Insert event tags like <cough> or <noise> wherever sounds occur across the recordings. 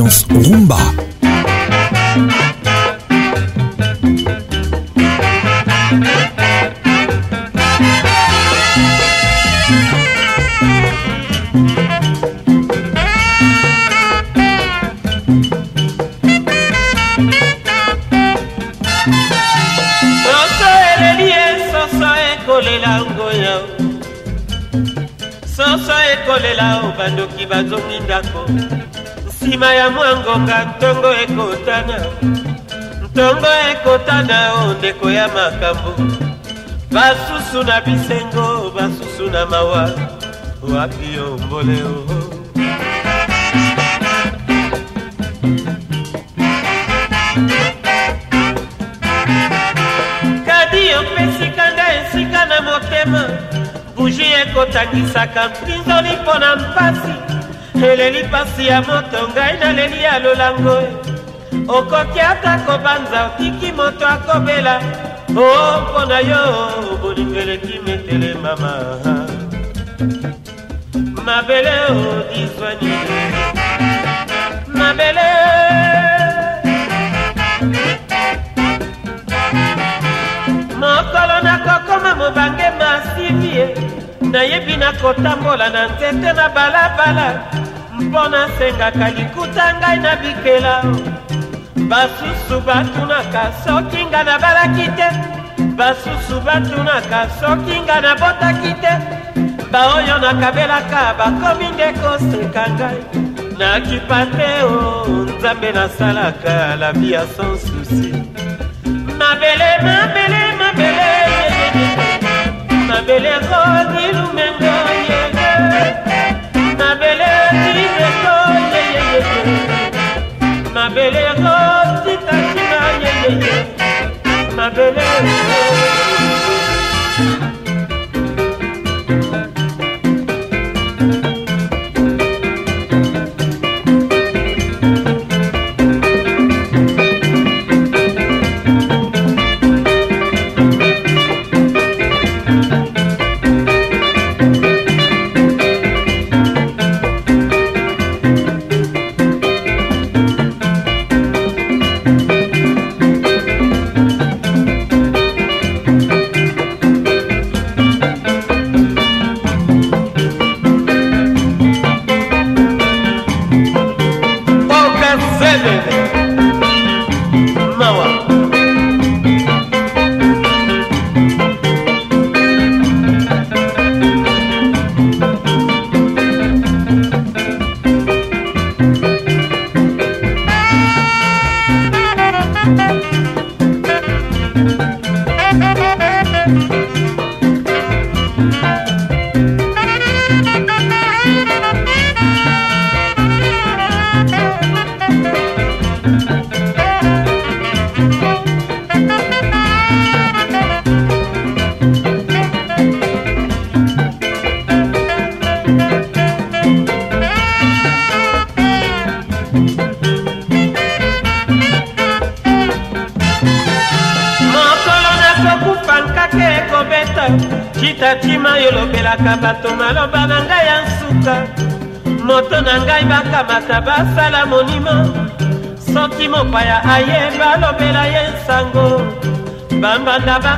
ambiance rumba. soso ekolela o bandoki bazongi ndako nsima ya mwangonga ntongo ekotana ntongo ekotana o ndeko ya makambo basusu na bisengo basusu na mawa wapi ombole o kadi opesi kanda esika na motema buji ekotangisaka mpinzoli mpo na mpasi eleli mpasi ya moto ngai naleli ya lolango okoki ata kobanza okiki moto akobela o oh, mpo na yo bolingeleki metele mama mabele odizwani mabele mokolo nakokoma mobange masivie nayebi nakotambola na nzete na balabala mpo nasengaka likuta ngai na bikela basusu batunaka soki nga nabalaki te basusu batunaka soki nga nabotaki te baoyo nakabelaka bakomi nde koseka ngai nakipa te o nzambe nasalaka lavi ya sans susi mabele mabele mabele mabele rodi lumengo yeye happening.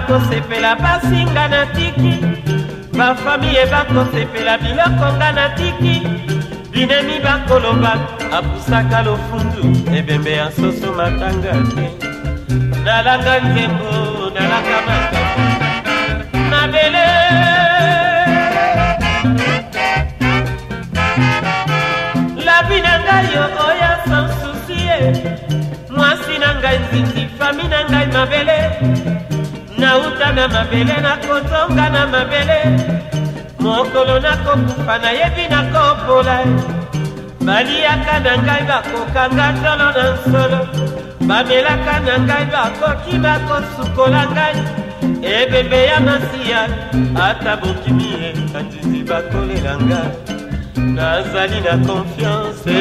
bakosepela pasi nga na tiki bafamiye e bakosepela biloko nga na tiki binemi bakoloba apusaka lofundu ebembe ya soso matanga te nalanga nzembo nalanga makambo mabele labi na ngai yo oya sansusie mwasi na ngai nzinzi fami na ngai mabele na mabele nakozonga na mabele mokolo nakokufa nayebi nakopola baliaka na ngai bakokanga tolo na nsolo bamelaka na ngai bakoki bakosukola ngai ebembe ya masiya ata bokimi ekatisi bakolela ngai nazali na konfiance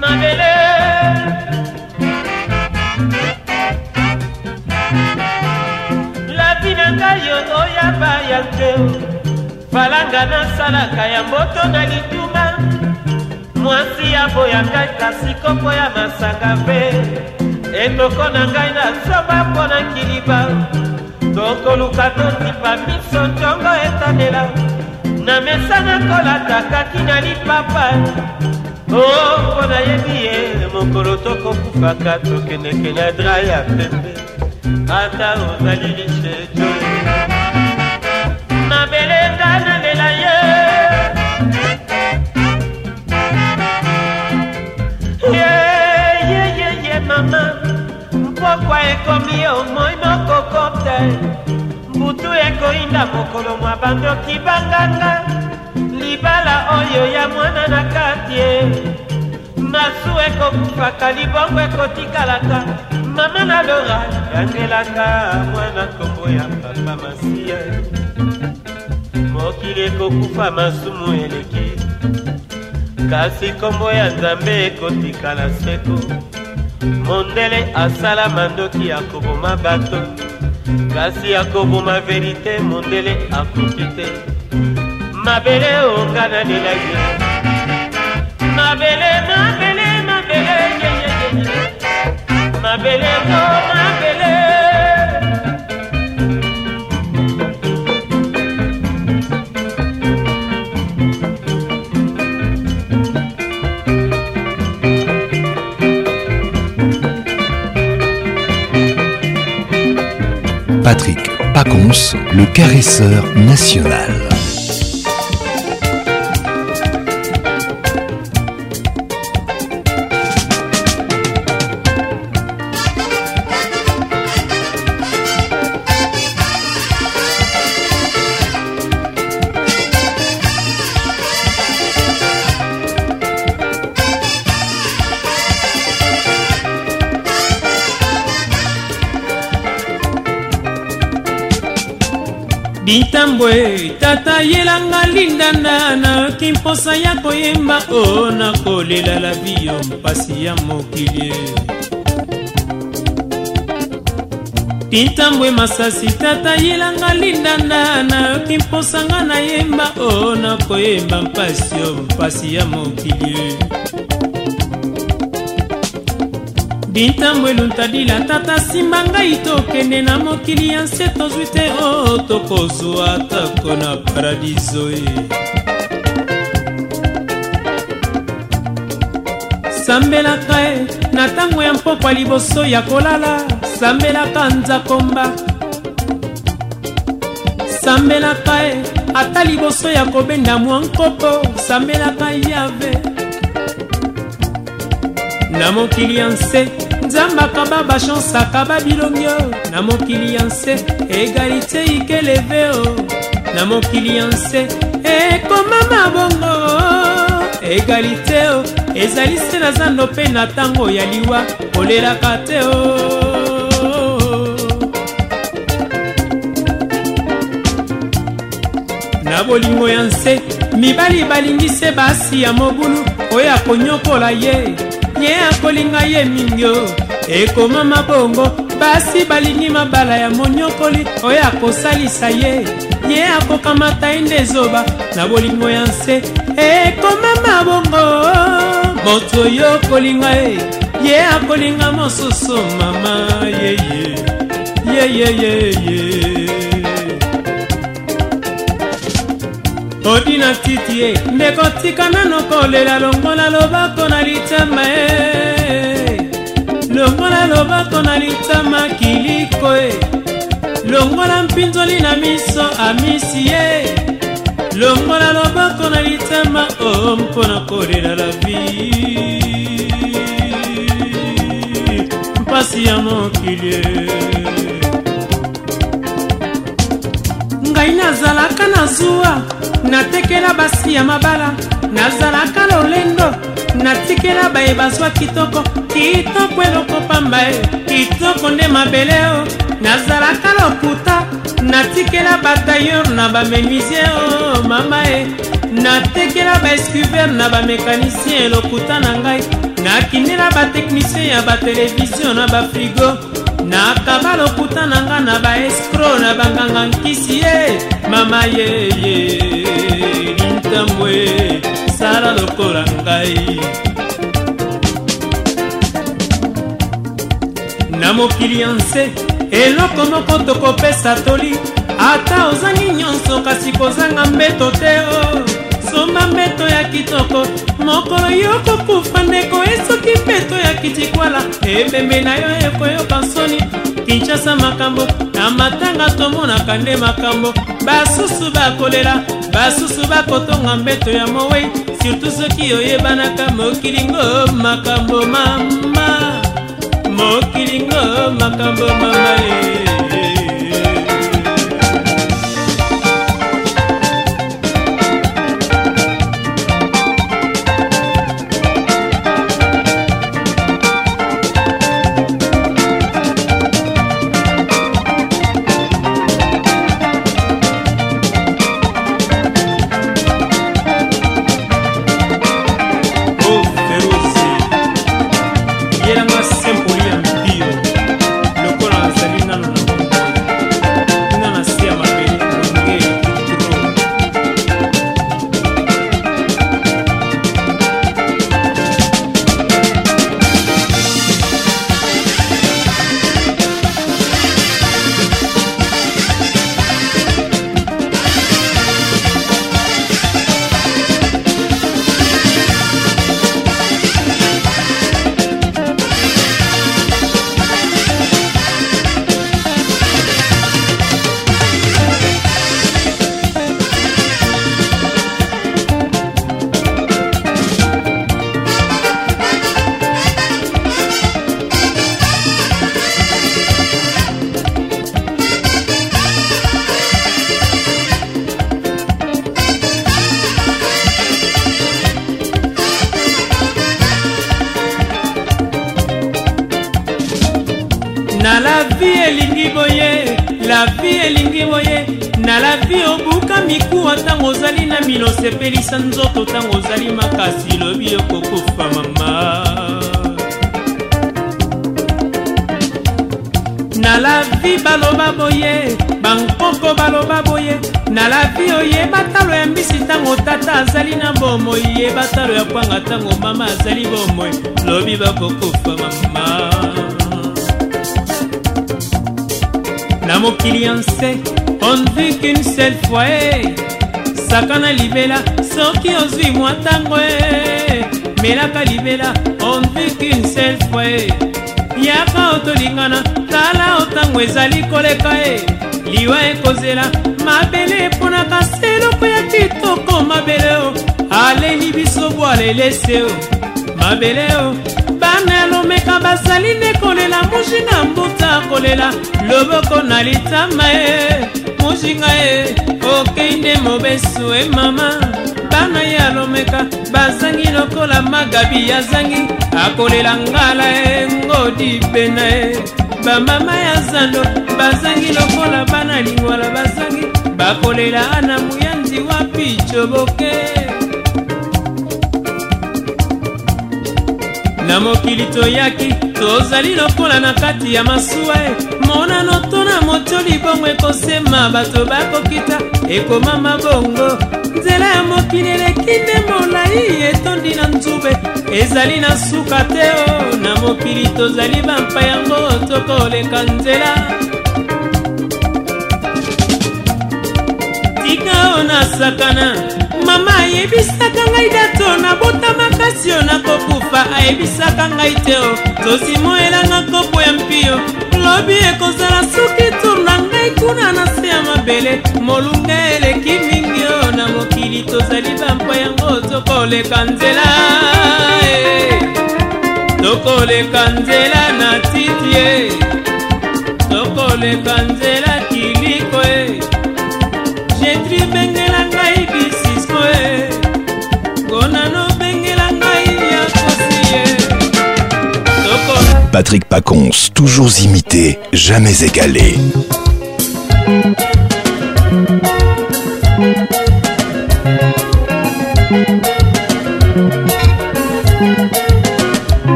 mabele te falanga nasalaka ya mboto na lituma mwasi aboyaka kasi kopo ya masanga mpe etoko na ngai nasoba mpo na kiliba tokoluka totipa miso ntongo etanela na mesana kolata kaki na lipapa o oh, mpo nayebi ye mokolo tokokufaka tokendekenya dra ya pembe ata ozali lishe jo mokolo mwa bandoki banganga libala oyo ya mwana na kati ye masu ekokufaka libongo ekotikalaka mama na lora yangelaka mwana kombo ya papa masiya mokili ekokufa masumu eleki kasi kombo ya nzambe ekotikala seko mondele asala mandoki ya koboma bato kasi akoboma verite mondele akoki te mabele onga nanela ye mabele mabele mabele mabele ko mabele Patrick Pacons, le caresseur national. bitambo e tata yelanga lindanda nayoki mposa ya koyemba o nakolela la vi yo mpasi ya mokili bitambwe masasi tata yelanga lindanda nayoki mposanga nayemba o nakoyemba mpasi yo mpasi ya mokili bitambwelu ntadila tata simba ngai tokende na mokili ya nse tozwi te o tokozwa atako na paradiso ye sambelaka ye na ntango ya mpokwa liboso ya kolala sambelaka nzakomba sambelaka ye ata liboso ya kobenda mwa nkopo sambelaka yave na mokili ya nse nzambe akaba bashanse akaba bilongi o na mokili ya nse egalite ikeleve o na mokili ya nse ekoma mabongo egalite o ezali se na zando mpe na ntango ya liwa kolelaka te o na bolingo ya nse mibali balingise basi ya mobulu oyo akonyokola ye nye akolinga ye mingi o ekoma mabongo basi balingi mabala ya monyokoli oyo akosalisa ye ye akokamata ye nde ezoba na bolingo ya nse ekoma mabongo moto oyo okolinga ye ye akolinga mosusu mama yeye yeyeyeye ye, ye, ye, ye. ezali na titi ye ndeko tika nano kolela longola lobako na litama ye longola lobako na litama kiliko ye longola mpinzoli na miso amisi ye longola lobako na litama o oh, mpona kolela la vie mpasi ya mokili ngai nazalaka na zuwa natekela basi ya mabala nazalaka lolendo natikela baye bazwa kitoko kitoko eloko pamba e kitoko nde mabele o nazalaka lokuta natikela batailleur na bamenuisier o mama e natekela baescuver na bamekanisien lokuta na ngai nakindela bateknisien ya batelevizio na bafrigo nakaba lokuta na nga na baescro na banganga nkisi ye mama yeye lintambwe sala lokola ngai na mokili ya nse eloko moko tokopesa toli ata ozangi nyonso kasi kozanga mbeto te o oh. kosomba mbeto ya kitoko mokolo yo kokufa ndeko esoki mbeto ya kitikwala ebembe na yo ekoyoka nsoni kinshasa makambo na matanga tomonaka nde makambo basusu bakolela basusu bakotonga mbeto ya mowei surtu soki oyebanaka mokilingo makambo mama mokilingo makambo mama e eh. oswi mwa ntango e melaka libela onviki nselfo e yaka otolingana tala otango ezali koleka e liwa ekozela mabele eponaka seloko ya kitoko mabele o aleli biso bwala elese o mabele o bana yalomeka bazali nde kolela mushi na mbuta kolela loboko na litama e mushinga e okei nde mobesu e mama bana ye alomeka bazangi lokola magabi yazangi akolela ngala e ngodi pena e bamama ya zando bazangi lokola bana lingwala bazangi bakolela ana muyanzi wapi coboke na mokili toyaki tozali lokola na kati ya masuwa e monano to na motoli bongo ekosema bato bakokita ekoma mabongo nzela ya mokili eleki nde molai etondi na nzube ezali na suka te o oh, na mokili tozali bampa yango tokoleka nzela tika o nasakana mama ayebisaka ngai dato nabota makasi o nakokufa ayebisaka ngai te o oh. tozimoelanga kopo ya mpio lobi ekozala soki turna ngai kuna na se ya mabele molunga eleki mingi mingi tozali bampa yango tokoleka nzela eh. tokoleka nzela na titi e tokoleka nzela kiliko e eh. jetri bengela ngai bisisko e ngonano bengela ngai ya kosi e Patrick Pacons, toujours imité, jamais égalé.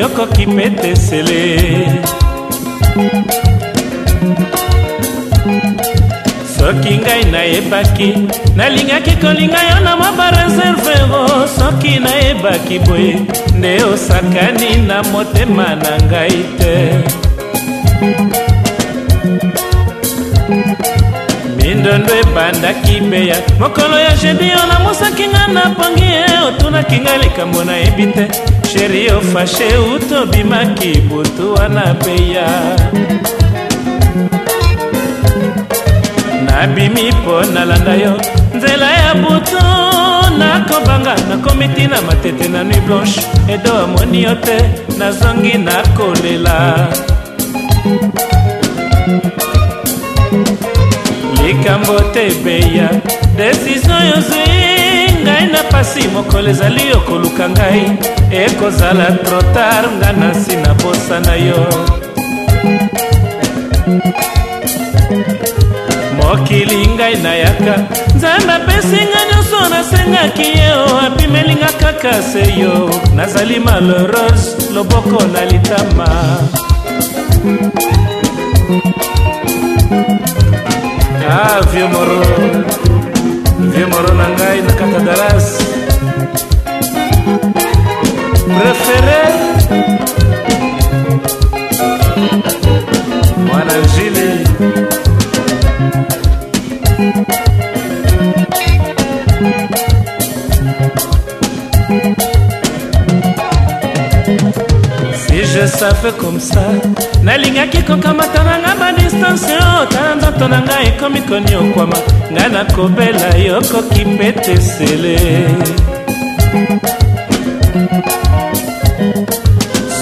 yokoki mpe tesele soki ngai nayebaki nalingaki kolinga yo na mwa bareservero soki nayebaki boye nde osakani na motema na ngai te mindondo ebandaki beya mokolo ya jebi yo namusaki nga na pongi e otunaki ngai likambo nayebi te sheri ofashe utobimaki butu wana peya nabimi mpo nalanda yo nzela ya butu nakobanga nakomi ntina matete na nuit blanche edo amoni yo te nazongi nakolela likambo te ebeya desizio yozwi ngai na pasi mokolo ezali okoluka ngai ekozala trotar nga na nsi na bosa na yo mokili ngai nayaka nzambe apesinga nyonso nasengaki ye apimelinga kaka seyo nazali malheureux loboko na litama ah vieux moro vieux moro na ngai na katadalas préféré mwananjili si je savais comme ça nalingaki kokamata na nga badistance oyo tala nzoto na ngai ekomi koniokwama ngai nakobela yo koki mpe tesele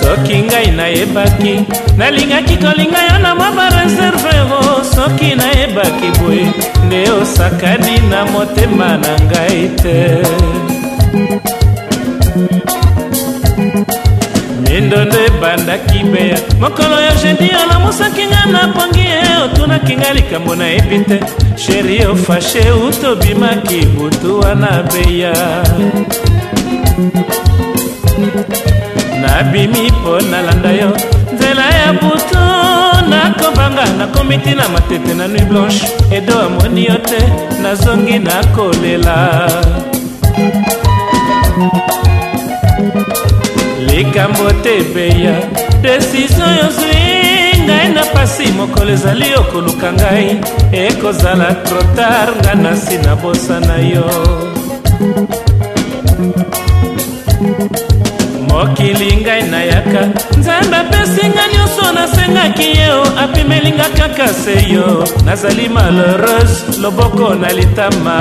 soki ngai nayebaki nalingaki kolinga yo na mwa bareservero soki nayebaki boye nde osakani na motema na ngai te mindo nde ebandaki beya mokolo ya jedi olamusaki nga napongi ye otunaki nga likambo nayebi te sheri ofashe utobimaki butu wana beya nabimi mpo nalanda yo nzela ya butu nakobanga nakomi ntina matete na nuit blanche edo amoni yo te nazongi nakolela likambo te ebeya desizio yozwi ngai na pasi mokolo ezali okoluka ngai ekozala trotar ngai na nsi nabosa na yo mokili ngai nayaka nzambe apesinga nyonso nasengaki yeo apimelinga kaka seyo nazali malheureuse loboko na litama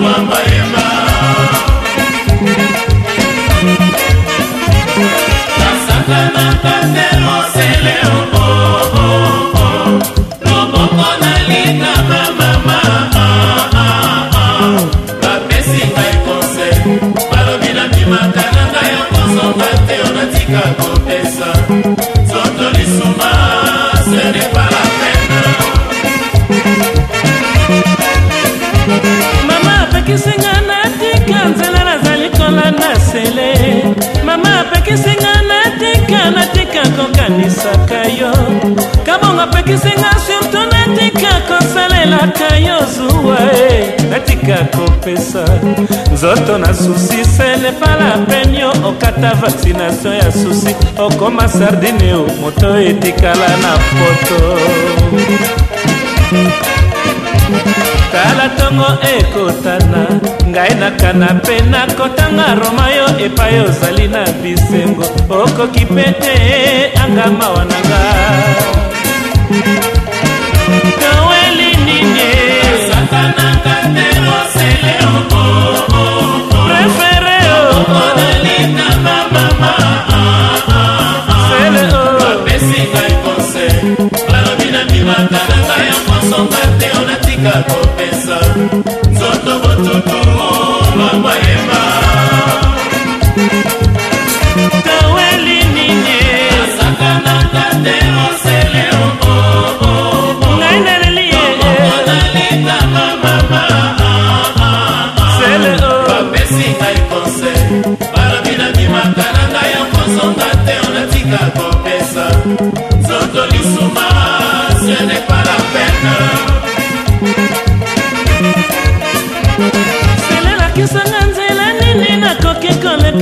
mwamba ema bapekisinga surtu natika kosalelaka yo zuwa e natika kopesa nzoto na susi sele pala penio okata vaksinatio ya susi okoma sardine o moto etikala na poto tala ntongo ekotana ngai nakana mpe nakotanga roma yo epai ozali na bisengo okoki mpe te anga mawa na nga kopesa nzoto botutu mama yemba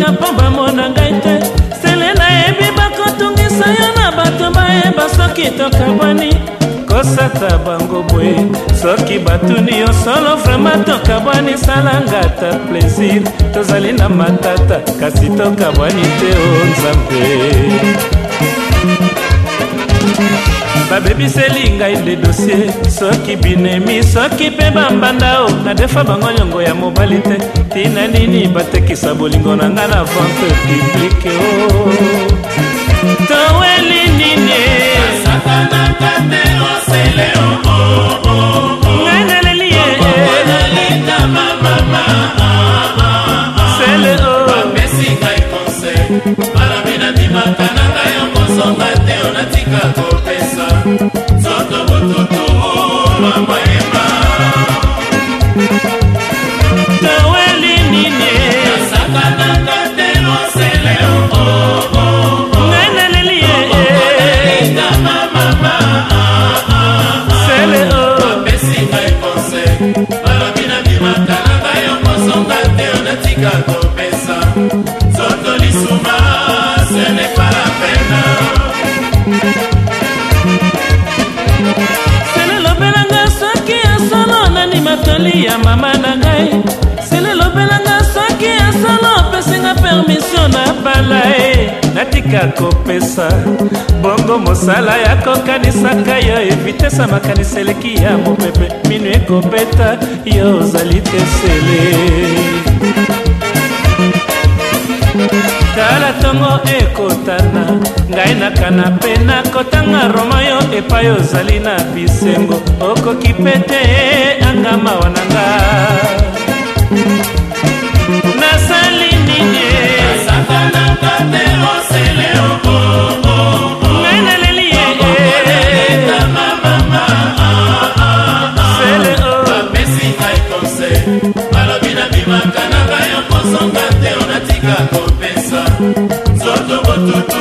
kotika mpo bamona ngai te sele nayebi bakotungisa yo na bato bayeba soki tokabwani kosata bango boye soki batuni yo solo vraimen tokabwani salanga ta plaisir tozali na matata kasi tokabwani te o oh nzambe babebiseli ngai nde dosie soki binemi soki mpe bambanda o nadefa bango nyongo ya mobali te tina nini batekisa bolingo na ngai na vente publike o toweli nini ngai naleli ye malami nandimaka na ngai yo kosonga te onatika kopesa nzoto bototo oh, mama yemba ya mama na ngai selelobelanga soki asala opesinga permisio na bala e natika kopesa bongo mosala ya kokanisaka yo evitesa makanisa eleki ya mopepe minu ekobeta yo ozali te sele tala ntongo ekotana ngai na kanape nakotanga roma yo epai ozali na bisengo okoki pete yanga mawa na nga nasali nini nasakanaka te osele ngai naleli balobi na bimakanaka yo kosonga te onatika kopesa nzoto botutu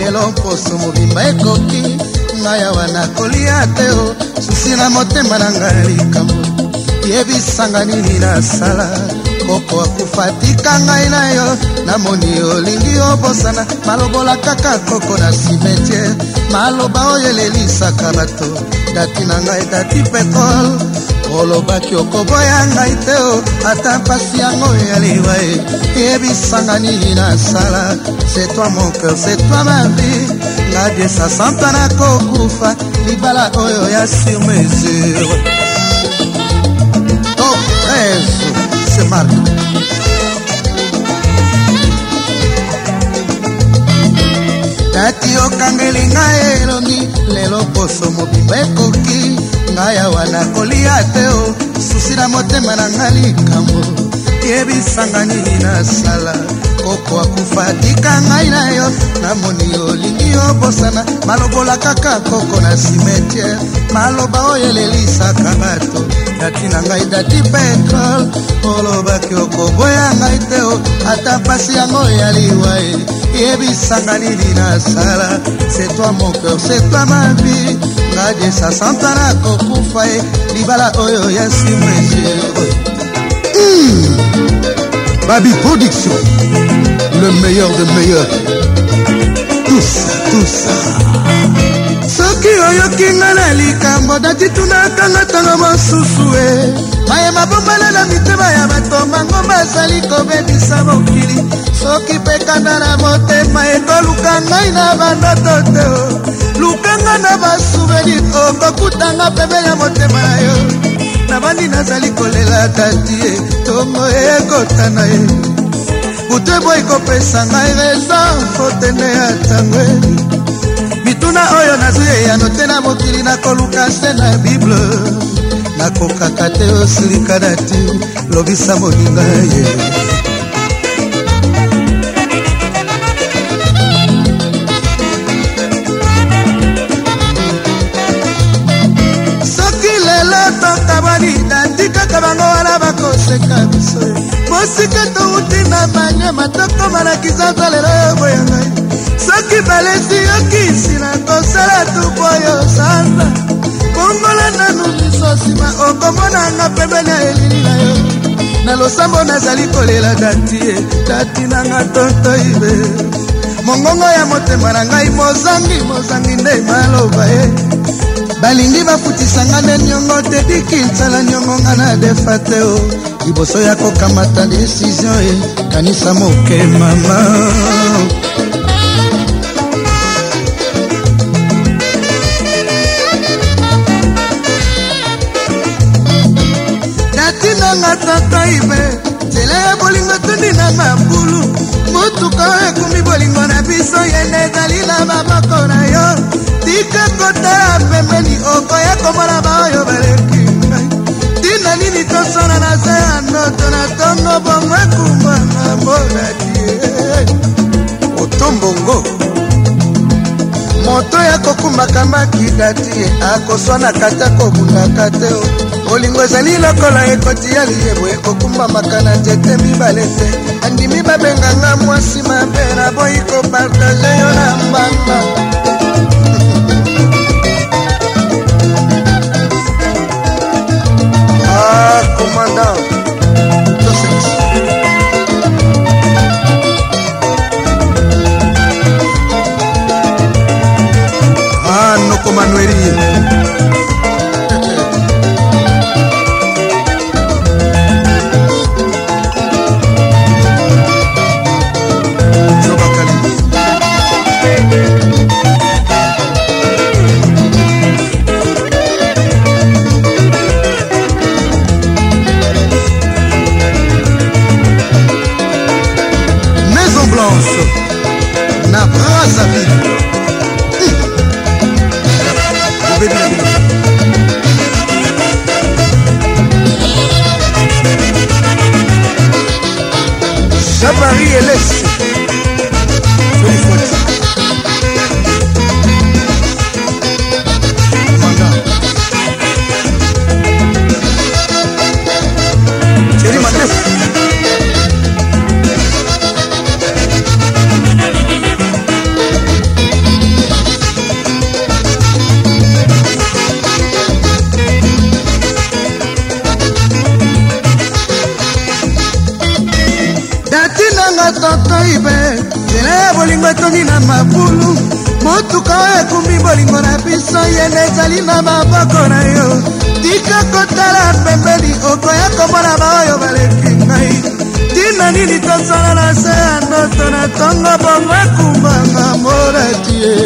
lelo poso mobimba ekoki ngai awa nakolia te o susi na motema na ngai likambo yebisanga nini nasala koko akufa tika ngai na yo namoni olingi obosana malobola kaka koko na simetiere maloba oyo elelisaka bato dati na ngai dati petrole olobaki okoboya ngai te o ata mpasi yango ya liwa e yebisanga nini nasala c'est toi mon cœur c'est toi ma vie nga diesa santa nakokufa libala oyo ya sur mesure top 13 c'est mardi nati okangeli ngai elongi lelo poso mobimba ekoki ngai awa nakolia te o susi na motema na ngai likambo yebisanga nini nasala koko akufa tika ngai na yo namoni olingi obosana balobola kaka koko na simetiere maloba oyo elelisaka bato dati na ngai dati petrol olobaki okoboya ngai te o ata mpasi yango ya liwa ye yebisanga nini nasala setoi mon cœur setoi ma vie kadesa santana kokufa ye libala oyo ya nsima ezero hmm. babi production le meilleur de meilleur tusa tusa soki oyoki nga na likambo dati tunakanga ntango mosusu e mayema bombala na mitema ya bato bango bazali kobebisa mokili soki mpe kanda na motema ekoluka ngai na bandoto te lukanga na basuveni okokutanga oh, pembeni ya motema na yo nabandi nazali kolela tati ye eh, tongo ekota na ye butu ebo ekopesa ngai reza fotene ya ntango bituna oyo nazwi eyano te na mokili nakoluka se na bible nakokaka te osilikana te lobisa moninga ye yeah. koseka biso mosika touti na manyama tokomalakisa ta lelo yo boya ngai soki balesi yokisi na kosala tupo yo sanza kongola nanu miso nsima okomonanga pembeni ya elili na yo na losambo nazali kolela dati ye dati nanga tontoibe mongongo ya motema na ngai mozangi mozangi nde maloba ye balingi bafutisanga nde niongo te dikinsala niongo nga na defa te o liboso ya kokamata desizio e, kanisa moke mama natinanga tataibe nzela ya bolingo tundi na mabulu motuka oyo ekumi bolingo na biso yende ezali na maboko na yo tika kotala pembeni okoya komona makambo akika ti akoswa na kati akobundaka te bolingo ezali lokola ekoti ya liyebo ekokumbamaka na nzete mibale te andimi babenganga mwasi mabe naboyi kopartage yo na mbanga ah, commandant one ekumbi bolingo na biso ye nde ezali na maboko na yo tika kotala pembeni okoya komona baoyo baleki ngai tina nini tosala na se ya ndoto na ntongo bongo ekumbanga molati ye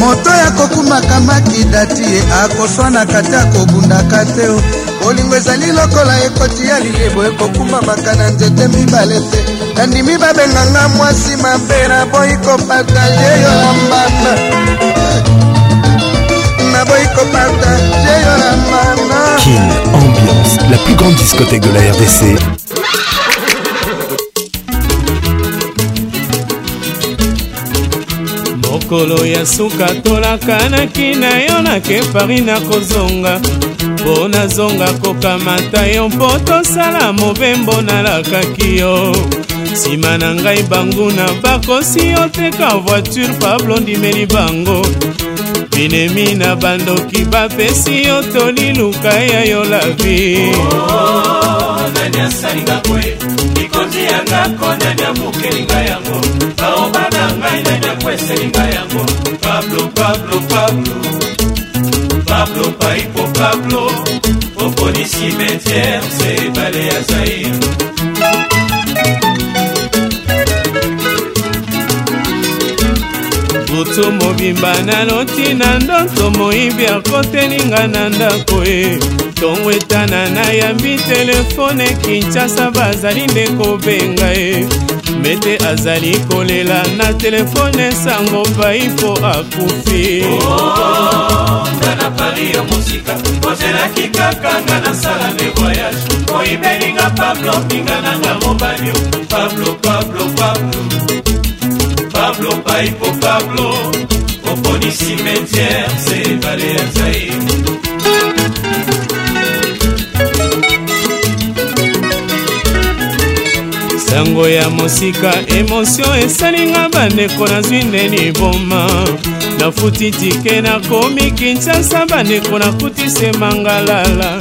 moto ya kokumaka makidati ye akoswanaka te akobundaka te o bolingo ezali lokola ekoti ya liyebo ekokumamaka na nzete mibale te nandimi babenganga mwasi mabe naboyi kopartage yo na mbanda naboyi kopartage yo na mbanda kin ambiance la plus grande discothèque de la rdc mokolo ya suka tolakanaki na yo nake pari nakozonga mpo nazonga kokamata yo mpo tosala mobembo nalakaki yo nsima na ngai banguna bakosi oteka voiture pablondimeli bango binemi na bandoki bapesi yo toli luka ya yo lavi nani asalinga kwe likonzi yangako nani amukelinga yango baoba na ngai nani akweselinga yango pablo pablo pablo pablo paipo pablo oponisi metiere se ebale ya zaire moto mobimba naloti na ndoto moyibi akotelinga na ndako e ntongo etana nayambi telefone kinshasa bazali nde kobenga e mete azali kolela na telefone sango bai mpo akufi e. nga na pari ya mosika ozelaki kaka nga nasala nde voyage oyibelinga pablo pinga nanga mobali pablo pablo pablo pablo paipo pablo oponi cimetière se ebale ya zaire sango ya mosika emotio esalinga bandeko nazwi ndeni boma nafuti tike nakomi kinshasa bandeko nakutise mangalala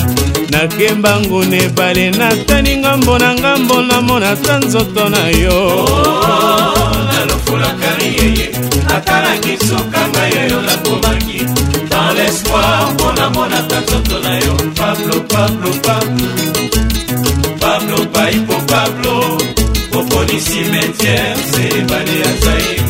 nakemba nguna ebale natali ngambo na ngambo namona ta nzoto na yo oh, oh, oh. otalaki suka ngai oyo nakomaki dans l'espoir mpona monaka nzoto na yo pablo pablo pablo pablo pai po pablo oponisi metiere se ebale ya zaire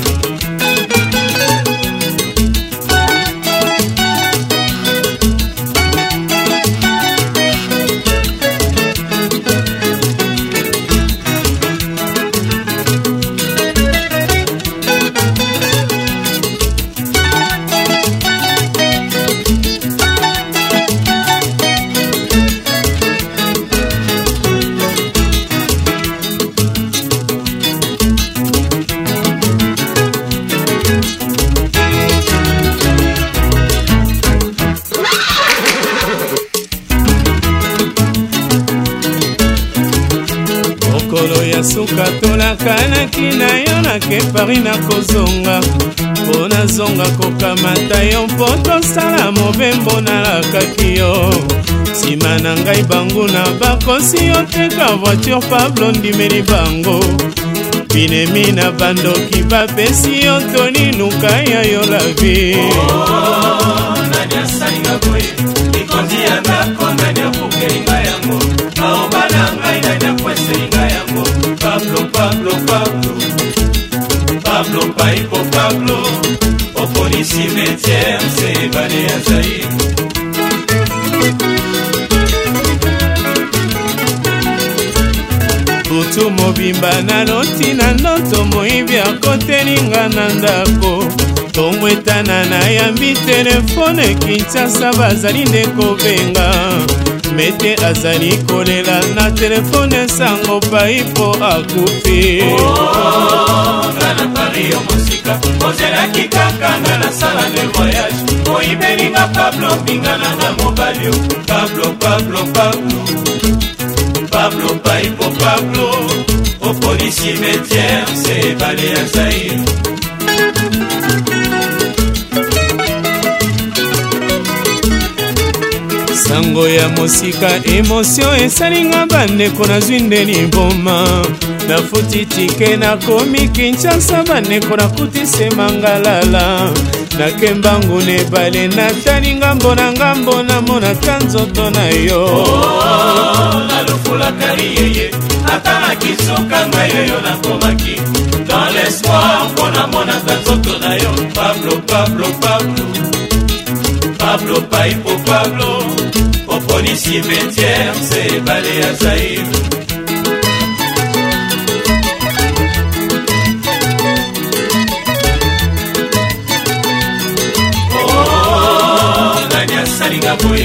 mikolo ya suka tolakanaki na yo nake pari na kozonga mpo nazonga kokamata yo mpo tosala mobembo nalakaki yo nsima na ngai banguna bakosi oteka voiture pablo ndimeli bango binemi na bandoki bapesi yo toni nuka ya yo lavi oh, cimetière c'est ebale ya zaire butu mobimba naloti na ndoto moyibi akotelinga na ndako tomwetana nayambi telefone kinshasa bazali nde kobenga mete azali kolela na telefone sango pai mpo akufi nga na pari yo mosika ozelaki kaka nga nasala nde voyage oyibelinga pablo mbingana na mobali yo pablo pablo pablo pablo paipo pablo opolisi metiere se ebale ya zaire sango ya mosika emotio esalinga bandeko nazwi ndeni mboma nafuti tike nakomi kinshasa bandeko nakutise mangalala nakemba nguna ebale natali ngambo na ngambo namonaka nzoto na yo oh, nalofolakali yeye ata nakisuka ngai oyo nakomaki dans l'espoir mpo namonaka nzoto na yo pablo pablo pablo pablo paipo pablo, pablo, pablo. polisi betiere sebale ya zair nani asalinga boye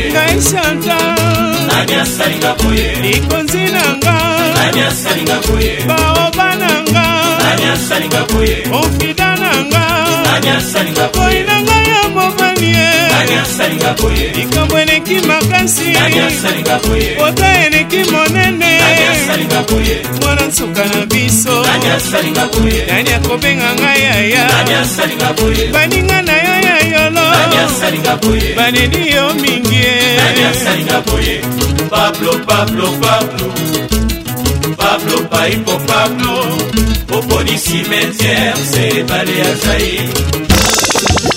likonzi nanga nani asalinga boye baoba nanga nani asalinga boye ofida nanga nani asalinga boye nanga ya moba nani ye likambo eleki makasi ota eleki monene mwana nsuka na biso nani akobenga ngai yaya baninga na yo ya yolo baleli yo mingi ye Pablo, Pablo, Pablo, Pablo, Paipo, Pablo, au policier cimetière, c'est balé à Zaïre.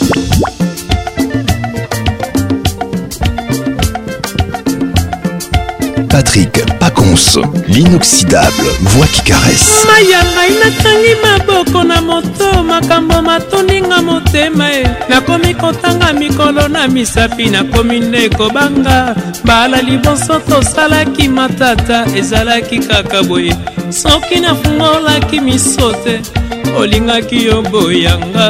Patrick Pacons, l'inoxydable voix qui caresse. maya ngai nakangi maboko na moto makambo matoninga motema e nakomi kotanga mikolo na misapi nakomi nde kobanga mbala liboso tosalaki matata ezalaki kaka boye soki nafungolaki miso te olingaki yo boyanga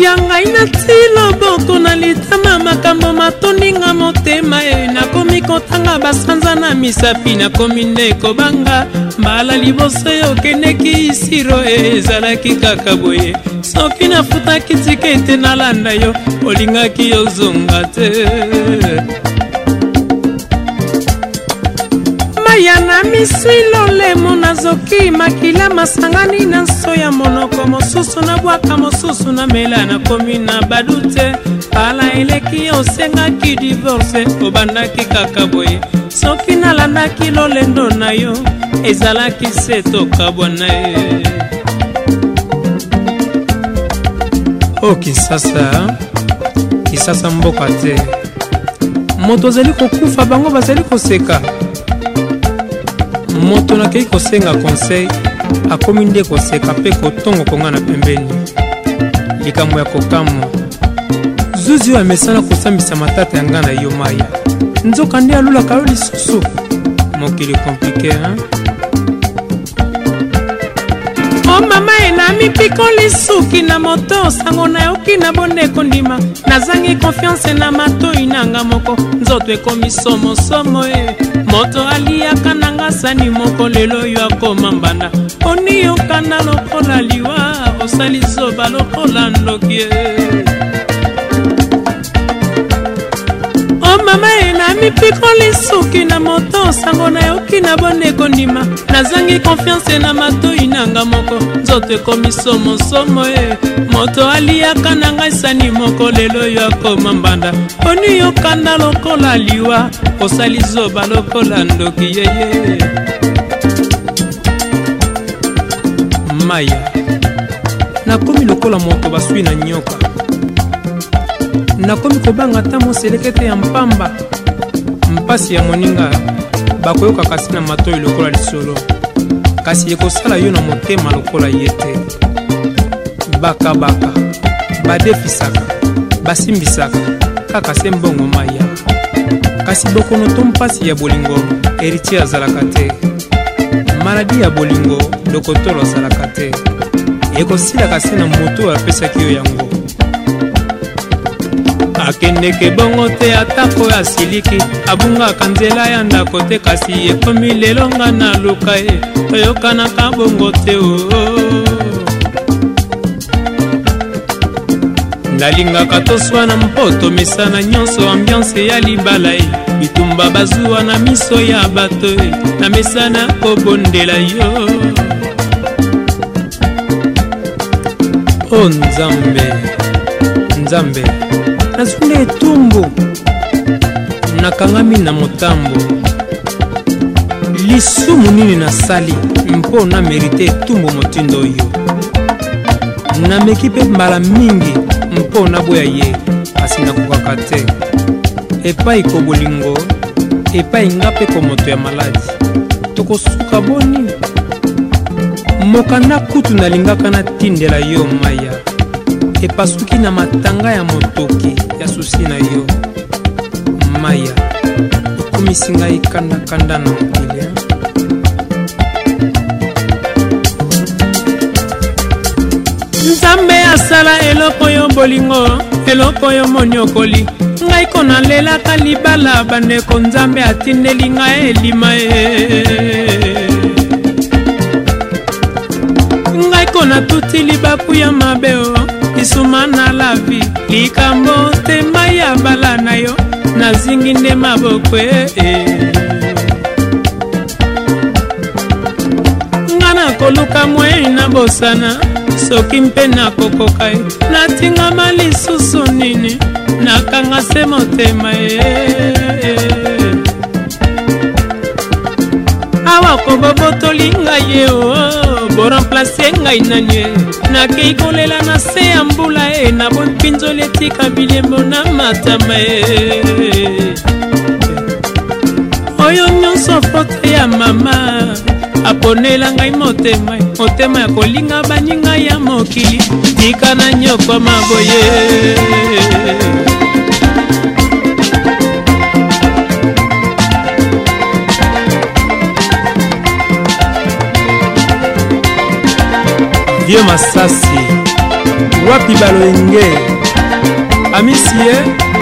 ya ngai natila boto na litama makambo matondinga motema e nakomi kotanga basanza na misapi nakomi nde kobanga mbala liboso okendeki isiro e ezalaki kaka boye soki nafutaki tikete nalanda yo olingaki ozonga te maya na miswi lolemo nazoki makila masangani na nso ya monoko mosusu nabwaka mosusu namela nakomi na badu te pala eleki osengaki divorce obandaki kaka boye soki nalandaki lolendo na yo ezalaki se tokabwa na ye o oh, kinsasa kinsasa mboka te moto azali kokufa bango bazali koseka moto nakei kosenga konsei akomi nde koseka mpe kotongo konga na pembeni likambo ya kokamwa zuzi oyo amesana kosambisa matata ya ngai na yo maya nzoka nde alulaka yo lisusu mokili komplike hein? o oh, mama enami pikoli suki na moto sango nayoki na bondeko ndima nazangi konfiance na matoi nanga moko nzoto ekomi somosomo e eh. moto aliaka nanga sani moko lelo oyo akoma mbanda poni yokanda lokola liwa osali zoba lokola ndoki o oh, mama e na mipikoli suki na moto sango nayoki na bonde kondima nazangi konfiance na matoi nanga moko nzoto ekomi somosomo e eh. moto aliaka na ngai sani moko lelo oyo akoma mbanda poni yokanda lokola liwa osali zoba lokola ndoki yeye maya nakomi lokola moto baswi na nyoka nakomi kobanga ata moselekete ya mpamba mpasi ya moninga bakoyoka kasi na matoi lokola lisolo kasi ekosala yo na motema lokola ye te bakabaka badefisaka basimbisaka kaka se mbongo maya kasi bokono to mpasi ya bolingo heritier azalaka te maladi ya bolingo dokotolo azalaka te ekosilaka se na moto oyo apesaki yo yango akendeke bongo te atako asiliki abungaka nzela ya ndako te kasi ekomi lelonga na luka ye toyokanaka bongo te oo oh. oh, oh. nalingaka toswa na mpoto misana nyonso ambiance ya libala e bitumba bazuwa na miso ya bato e na misana kobondela yo o oh, nzambe nzambe nazwi nde etumbu nakangami na motambo lisumu nini nasali mpo na merite etumbu motindo oyo nameki mpe mbala mingi mpo naboya ye kasi nakokaka te epai kobolingo epai nga mpe komoto ya maladi tokosuka boni mokanda kutu nalingaka natindela yo maya epasuki na matanga ya motoki ya susi na yo maya okomisi ngai kandakanda na mokili nasala eloko yo bolingo eloko yo moniokoli ngai ko nalelaka libala bandeko nzambe atindeli ngai elima e ngai ko natuti libapu ya mabe o lisuma na lavi likambo tema ya bala na yo nazingi nde maboko e nga nakoluka mwei na bosana soki mpe nakokoka ye natingama lisusu nini nakanga se motema ye awa kobobotoli ngai ye o boremplace ngai nani ye nakei kolela na se ya mbula ye na bompinzoli etika bilembo na matama ye oyo nyonso foto ya mama aponela ngai motema motema yakolinga baninga ya mokili tika na nyokwa maboye vio masasi wapi baloenge amisi ye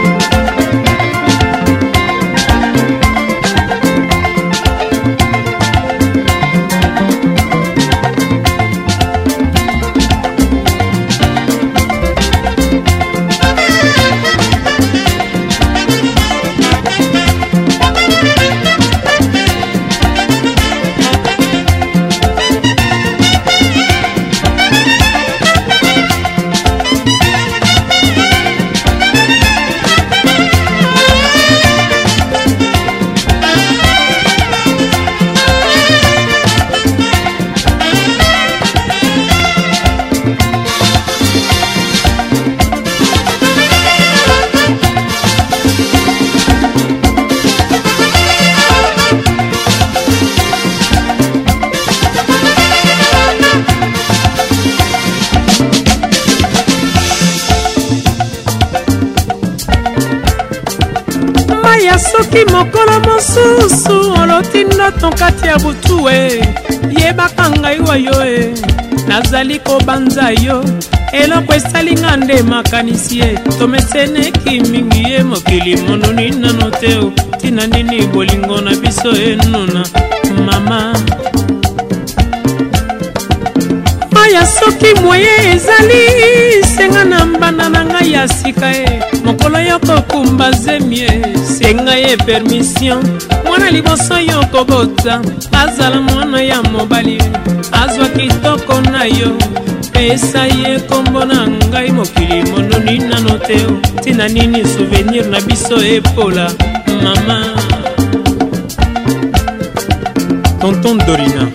ezali mokolo mosusu oloti ndoto kati ya butu e yebaka ngai wayo e nazali kobanza yo eloko esalinga nde makanisi ye tomeseneki mingi ye mokili mononi nano te tina nini bolingo na biso enuna mama maya soki moye ezali senga na mbanda na ngai ya sika e mokolo yo kokumba zemie senga ye permission mwana liboso yo kobota azala mwana ya mobali azwa kitoko na yo pesa ye nkombo na ngai mokili mononi nano te ntina nini souvenir na biso epola mama tonton dorina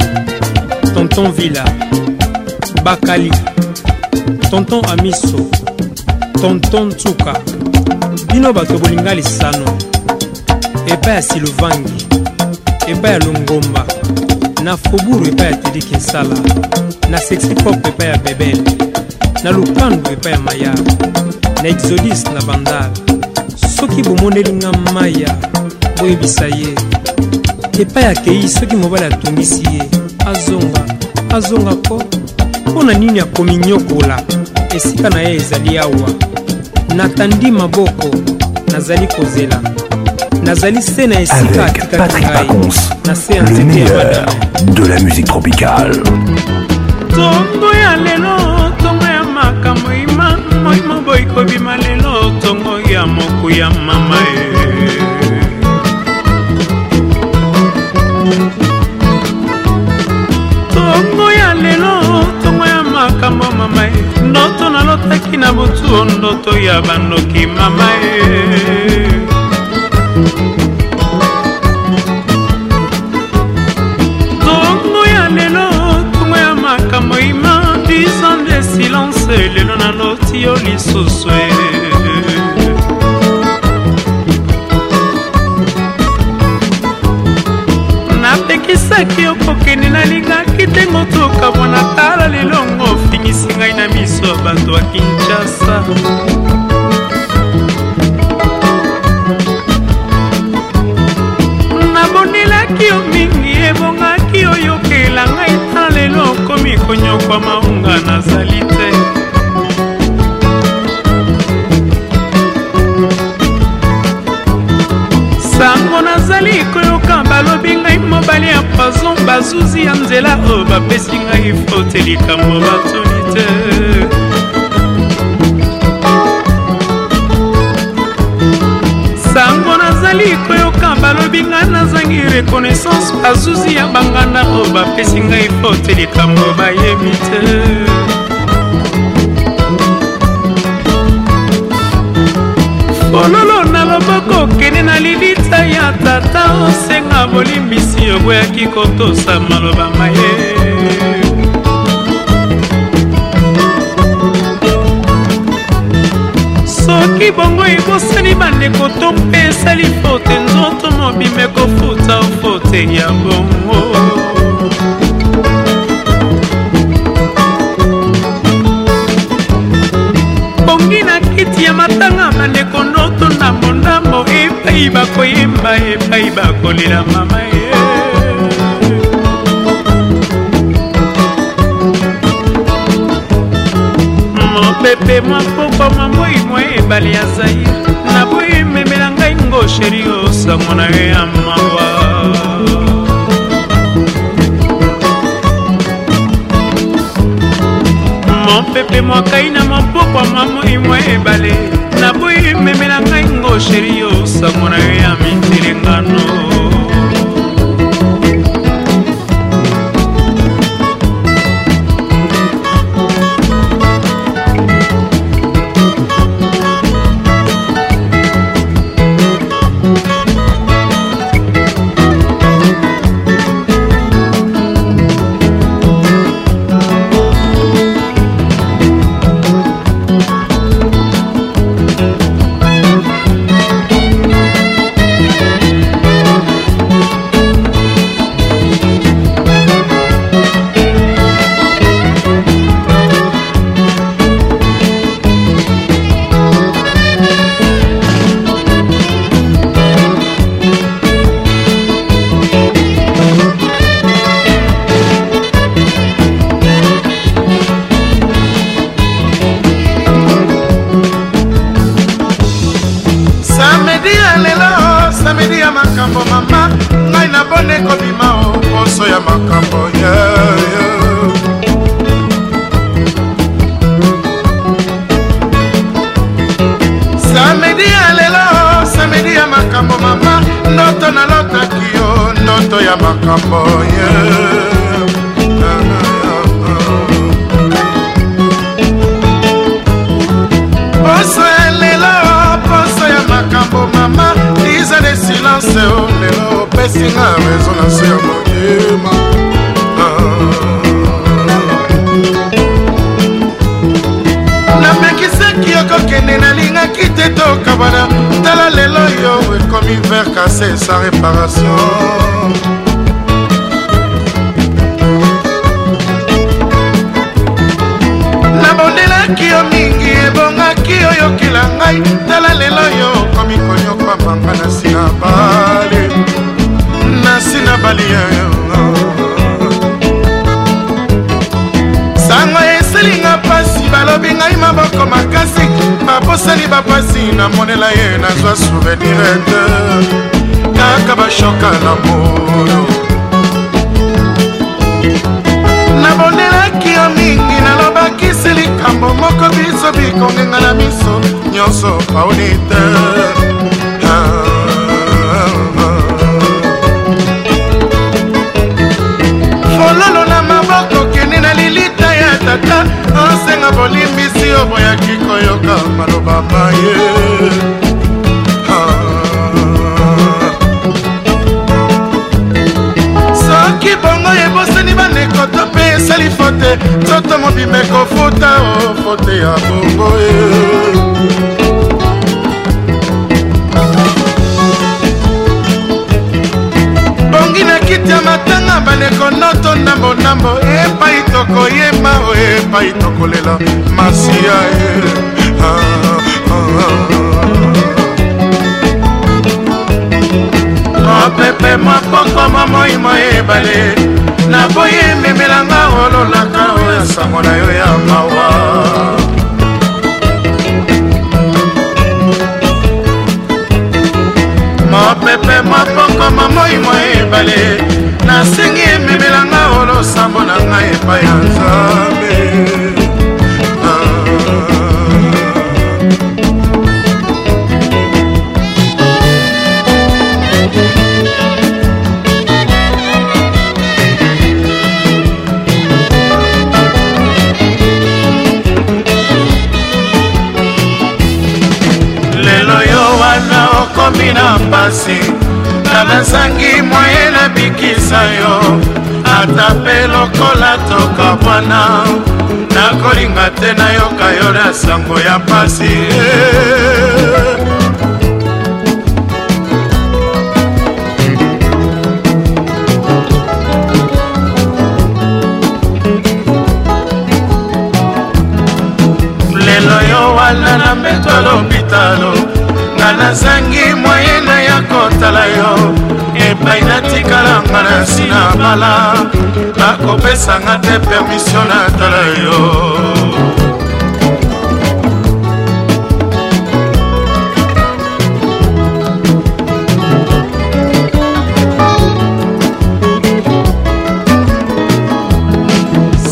tonton villa bakali tonton amiso tonton tsuka bino bato bolinga lisano epai ya silovangi epai ya longomba na foburu epai ya tedi kinsala na sexipop epai ya bebele na lupandu epai ya mayar na exodis na bandar soki bomondelinga maya boyebisa ye epai akei soki mobali atungisi ye azonga azonga ko mpo na nini akomi nyokola esika na ye ezali awa natandi maboko nazali kozela nazali se na esika atikaki ngai na se ya nzete ya madame de la musique tropicale tongo ya lelo tongo ya makambo ima moimo boyi kobima lelo tongo ya moku ya mama e ataki na butu ndoto ya bandoki mama ye tongo ya lelo tongo ya makambo ima disande silence lelo naloti yo lisusu e napekisaki okokende nalingaki ntengo tokabwana tala lelongo obingisi ngai na miso ya bato ya kinshasa nabonelaki yo mingi ebongaki oyokela ngai ta lelo okomi konyokwa maunga nazali te sango nazali koyoka balobi ngai mobali ya poison bazuzi ya nzela oyo bapesi ngai fote likambo batoli te sango nazali koyoka balobi ngai nazangi reconnaissance bazuzi ya banganda oyo bapesi ngai fote likambo bayebi te fololo na loboko okende na lili ndakisa ya tata osenga molimbisi oboyaki kotosa maloba maye soki bongo ebosani bandeko to mpe esali fote nzoto mobima ekofuta ofote ya bongo bongi na kiti ya matanga mingi bakoyemba epai bakolela mama ye mopepe mapoko mamoi mwa ebale ya zair naboyi ememela ngai ngo sheri osango na yo ya mawa mopepe mwakai na mopoko mamoi mwa ebale naboyi memela ngai ngo sheri yo sango na yo ya mintelengano nzoto mobima ekofuta ofote oh, ya bongo eh. bongi na kiti ya matanga bandeko noto ndambonambo epai tokoyema o oh, epai tokolela masiya e eh. ah, ah, ah. mopepe oh, mwa pokwa mwa moimoi ebale naboyi ememelanga ololaka oya sango na yo ya mawa mopepe mopoko momoi mo ebale nasengi ememelanga olosambo na ngai epai ya nzambe nakomi na mpasi na nazangi moye nabikisa yo ata mpe lokola toka bwana nakolinga te nayoka yo na sango ya mpasi lelo yo wana na mbeto alobitalo nazangi moyena ya kotala yo epai natikalanga na nsina bala bakopesanga te permisio natala yo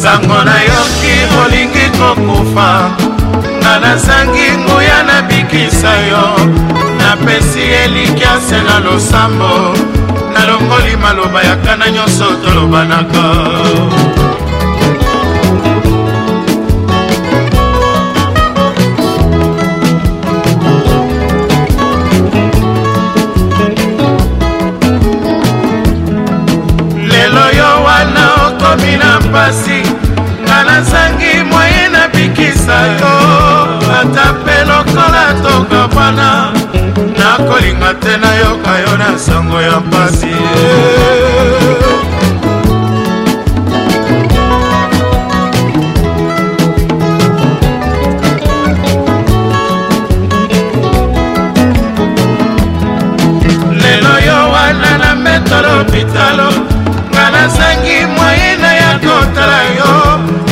sango nayoki olingi kokufa nga nazangi nguya na nakokisa yo napesi elikiase na losambo nalongoli maloba ya kana nyonso tolobanaka lelo yo wana okomi na mpasi nga nazangi moye nabikisa yo wana nakolinga te nayoka yo na sango ya mpasi lelo yo wana na metolo pitalo nga nazangi mwayina ya kotala yo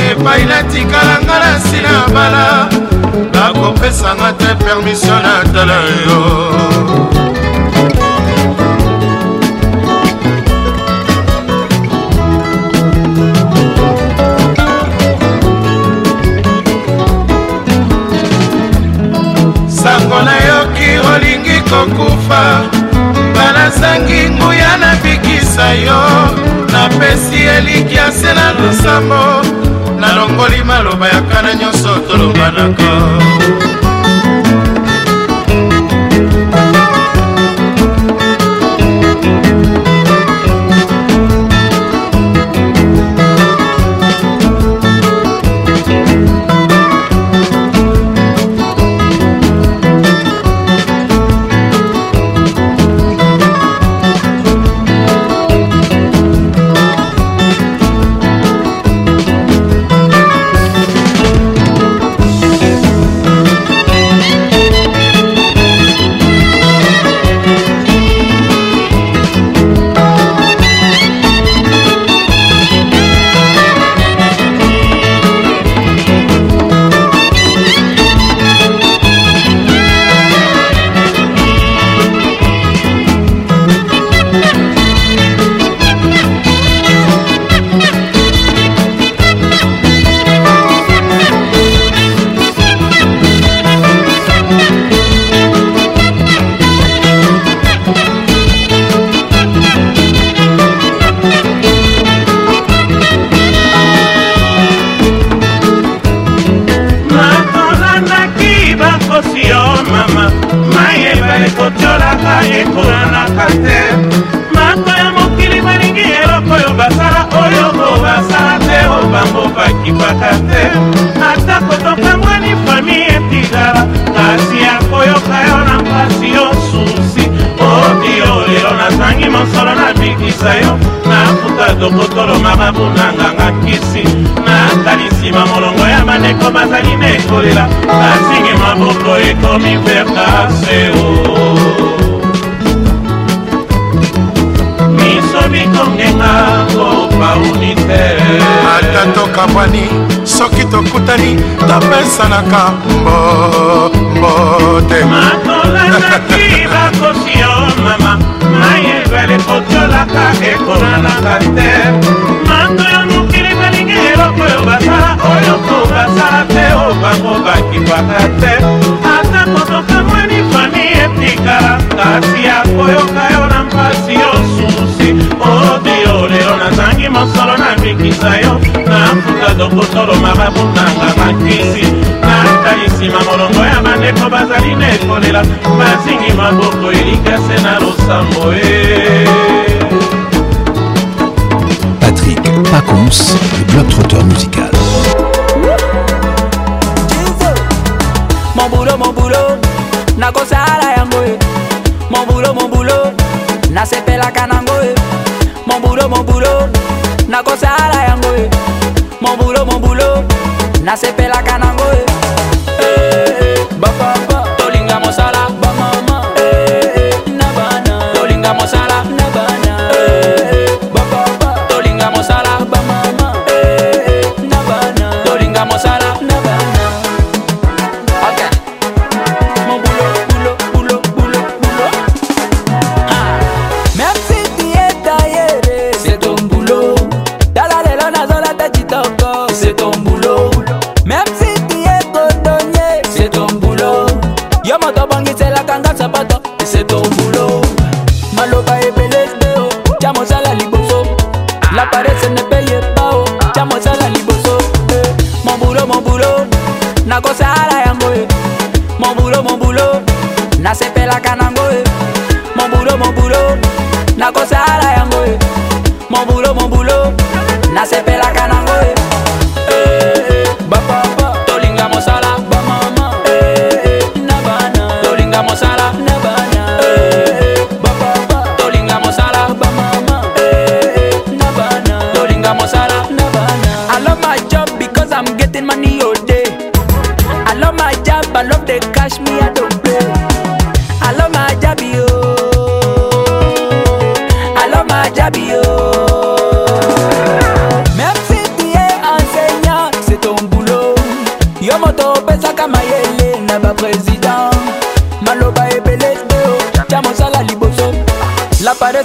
epai natikala nga na sina bala okopesanga te permission na tala yo sango nayoki olingi kokufa banazangi nguya nabikisa yo napesi eliki ya se na losambo nalongoli maloba ya kana nyonso tolombanaka kolela basingi maboko ekomi vertaseo oh. miso mikongenga kopauni oh, te ata tokabwani soki tokutani topesanaka mbote makolanaki bakosi yo mama mai ebele kotiolaka ekonanaka te mako ya mokili balingi eloko oyo baza oyo basala te o bango bakipaka te ata kotoka mweni fami etikala kasi akoyoka yo na mpasi yo susi odio lelo nazangi mosolo na bikisa yo nafuka tokotoloma babunganga makisi natali nsima molongo ya bandeko bazali na ekolela bazingi maboko elikase na losambo e Patrick Pacons, le globe trotteur musical. mon boulot nakosala yango e mon boulot mon boulot nasepelaka nango e eh. mon boulot mon boulot nakosala yango e mon boulot mon boulot nasepelaka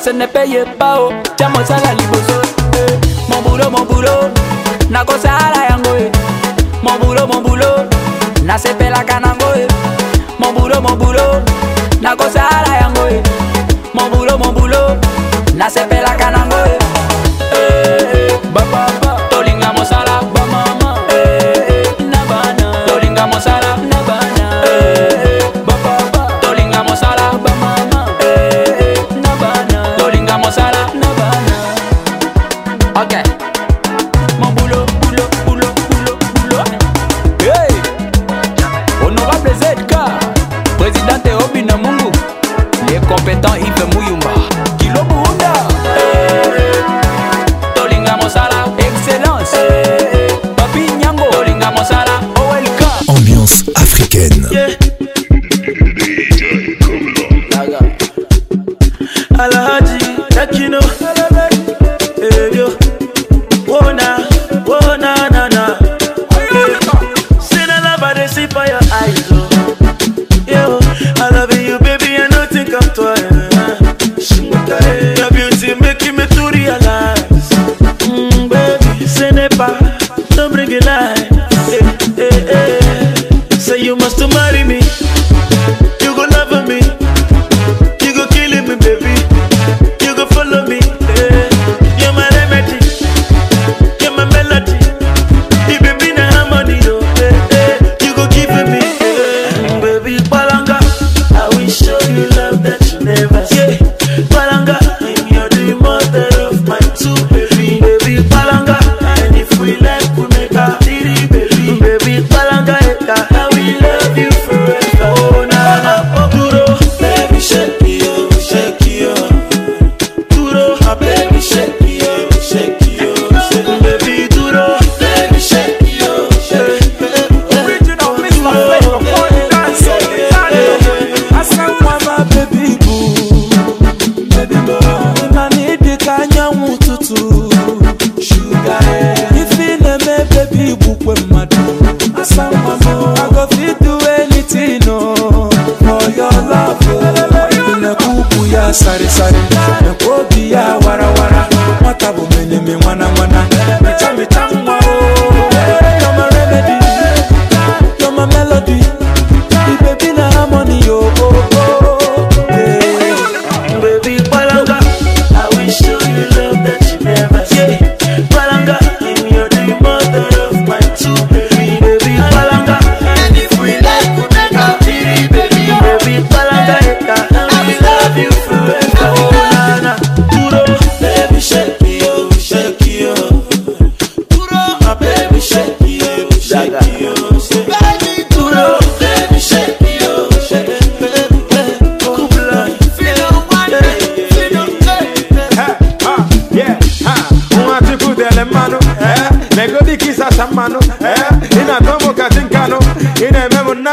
ce n'est payé pas oh tiens mon salaire liboso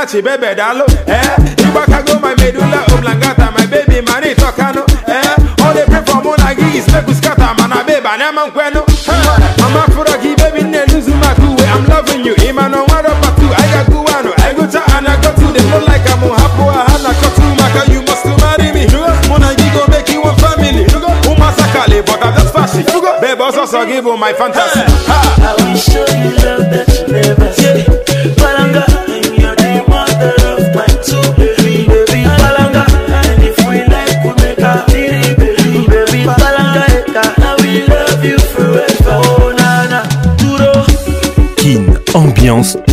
Nachi, baby, dalo, eh? You back Ibakago, my medulla oblongata, my baby, mani tokano, eh? All they pray for monagi is make us scatter, man, a baby, I'm on queno, eh? I'm a furagi, baby, ne lose my cool, I'm loving you, imano, what up, two, I got guano, I go to and I go to, they look like I'm on hapo, I had a cotu, maka, you must marry me, monagi go make you one family, umasakale, but I'm just fashy, baby, also give you my fantasy, ha! I will show you love.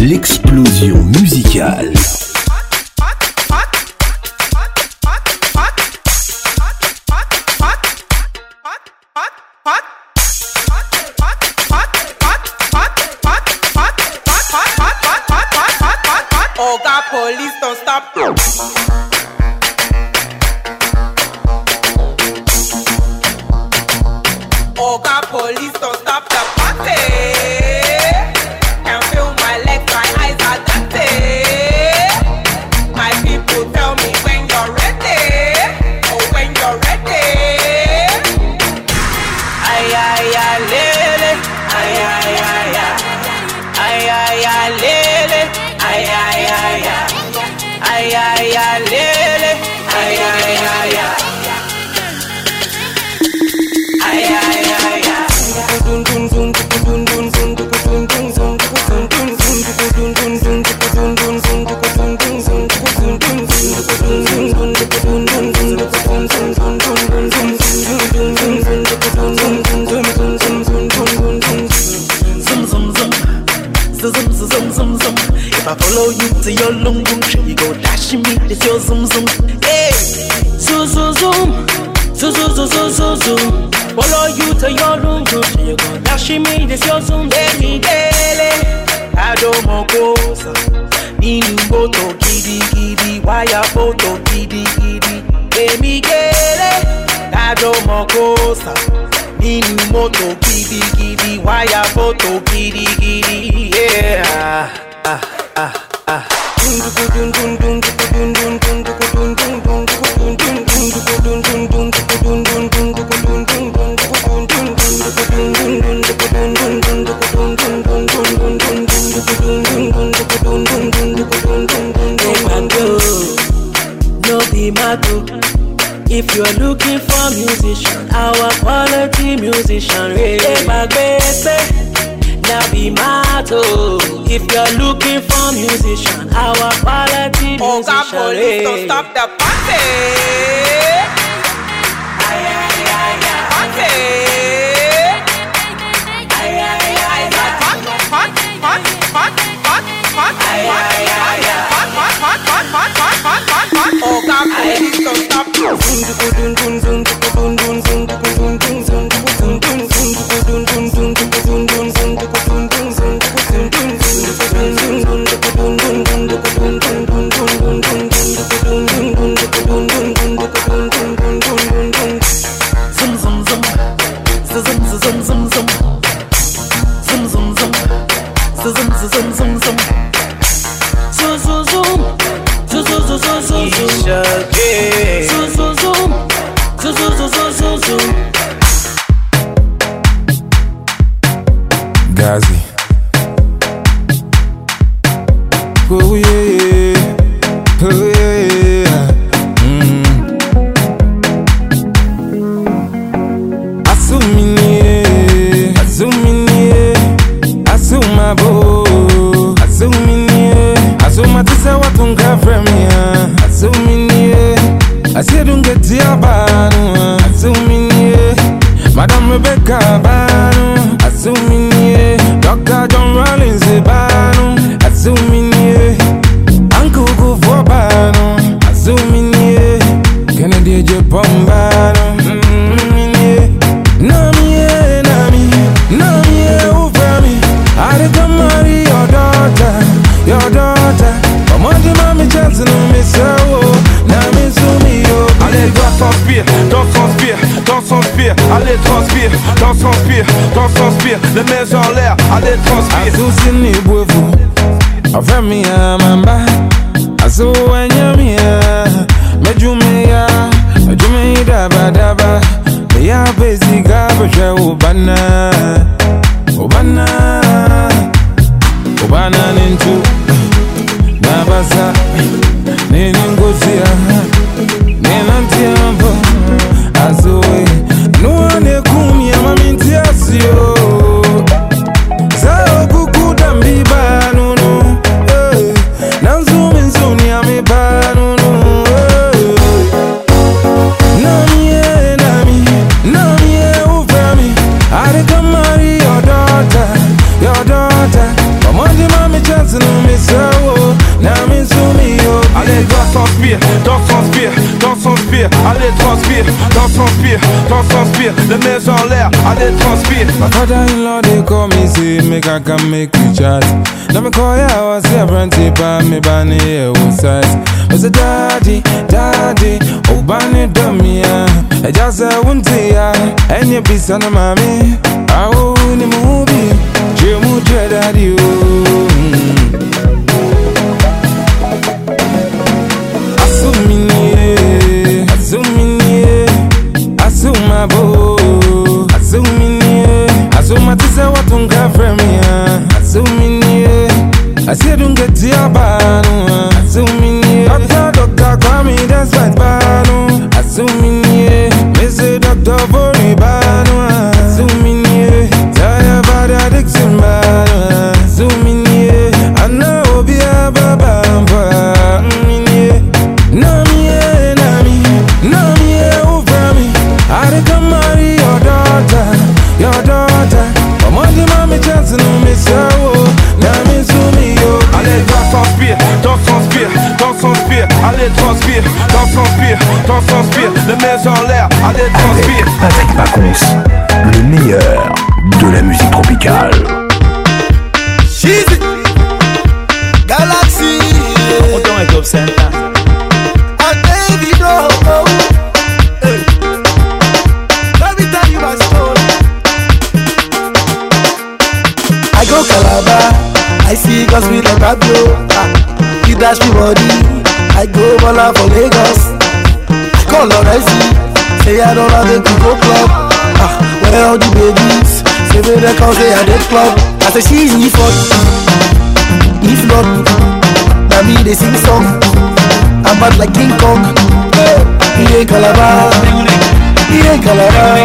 l'explosion musicale. Qu'on s'inspire, qu'on s'inspire, les mains en l'air, allez transpire. Father in law they call me, say, make I can make you chat. Let me call you, I was here, brandy, but me, bunny, yeah, was size. I said, daddy, daddy, oh, bunny, dummy, yeah. I just said, won't ya, and you be son of mommy. I won't move you, dread daddy, oh. Don't me. I dunga fremia azuminiye asie dunga tia banu azuminiye doctor doctor kwami despite banu azuminiye T'en dans son pire, dans le mains en l'air, allez transpire. Avec Pacons, le meilleur de la musique tropicale. Cheesy Galaxy Autant est top center. I gave it I go Calabar, I see cause with a grab Ah, You dash me body. dollar for Lagos. I call Loresi, say I don't have the Coco Club. Ah, where all the babies? Say they they come say I dead club. I say she's if not, if not, now me they sing song. I'm bad like King Kong. He ain't Calabar, he ain't Calabar,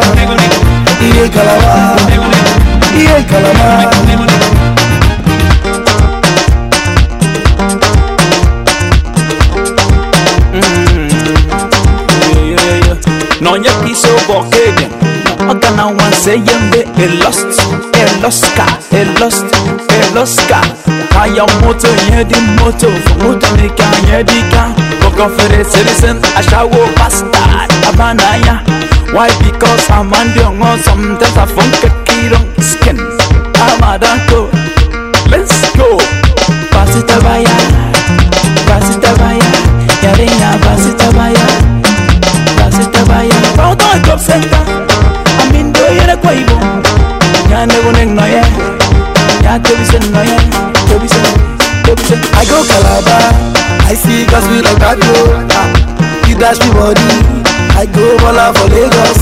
he ain't Calabar, he ain't Calabar. No nonyeki sobokegan ọgana wanse yembe elost eloska elost eloska kaya moto yẹn di moto moto nika yẹn di ka kọkàn fèrè citizen aṣáwó bastard abanaya why because I'm on amandi ọ̀wọ́n sometimes afọ́n kẹkìrọ̀ skin amadanko let's go Pass it pasitọ baya. kandebone noye yatebise noye tebise tebise i go calabar i see cause we like that yo ah, you dash me body i go bola for lagos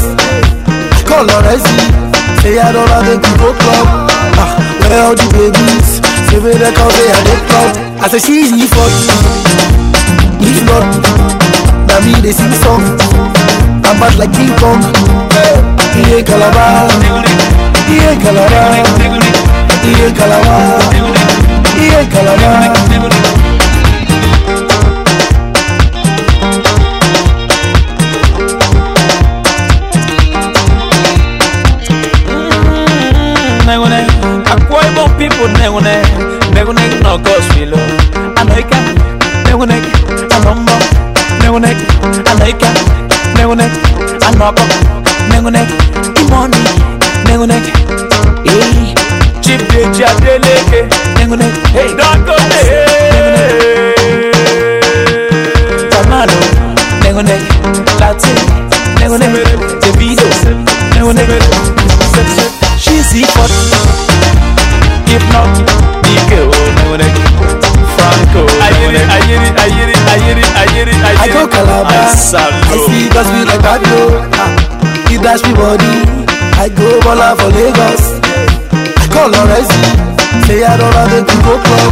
i call oresi say i don like to go club ah where all the babies say wey dey come say i dey club i say she leave for leave for na me dey sing song i'm bad like king kong yeah calabar. y el calabar, y el calabar, y el calabar. Negone, akwaibo people negone, negone no gospelo, anaika, negone, anombo, negone, anaika, negone, anobo, negone, imoni. nengoneke hey chipye chadeleke nengoneke hey dakote tamalo nengoneke latin nengoneke davido nengoneke she's the hot if not the girl nengoneke franco nengoneke i hear it i hear it i hear it i hear it i hear it i go calabar i see gospel like that yo you dash me body I go baller for Lagos. I call her Resi. Say I don't have a good go club.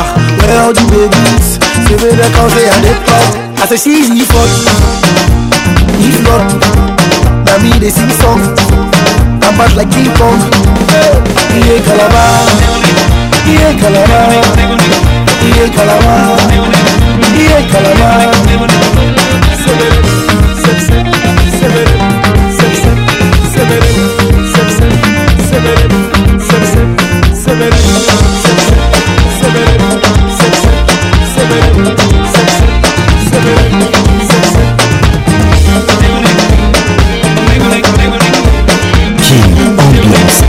Ah, where all the babies? Say me they come say I dey club. I say she is if not, if not, na me they sing song. I'm bad like King Kong. Yeah, Calabar. Yeah, Calabar. Yeah, Calabar. Yeah, Calabar.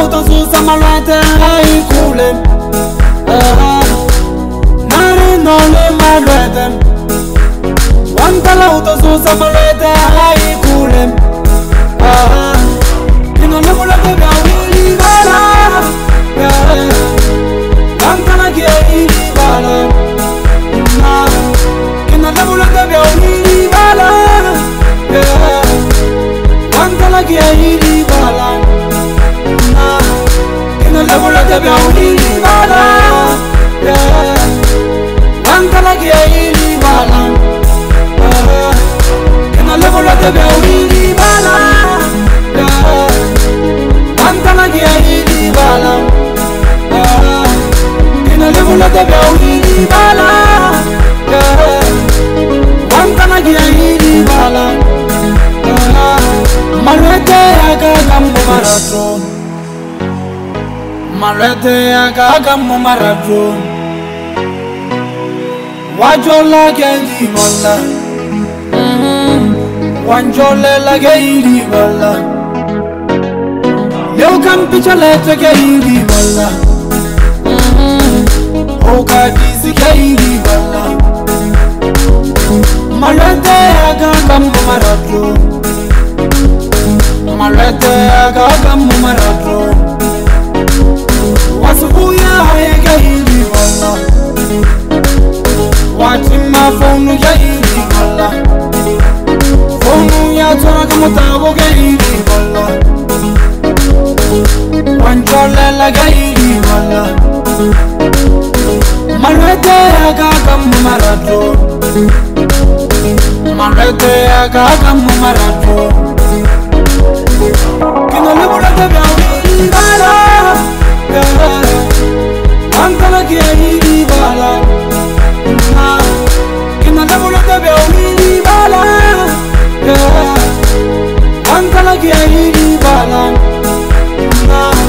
utazuzama lwete ikule eh, eh. narinolima lwete wantala utazuzama lwete ikule linolemulwete eh, vyawilibala wantala kieilibala kinolemulwete vyawilibala wantala kieilibala yakabeulilibala wankalakiyailibala enalebo lakabeulilibala wankalakiyailibala enalebo lakabeulilibala wankalakiyailibala malwete yakakambomaratona mareteya kaka mo marajo wajola ke ndimola mhm. wanjolela ke iribola leukampicholete ke iribola mhm. okadisi ke iribola mareteya kaka mo marajo mareteya kaka mo marajo asubuya yegaili wala watima fonu yaili wala fonu yatsoraka mutavo gaili wala wancolela gaili wala malwete yakaka mumarato malwete yakaka mumarato kino le bolwete bya mbala gangara mantalaki ayili bala ah, kimaka molotobe omili bala mantalaki ah, ayili bala ah,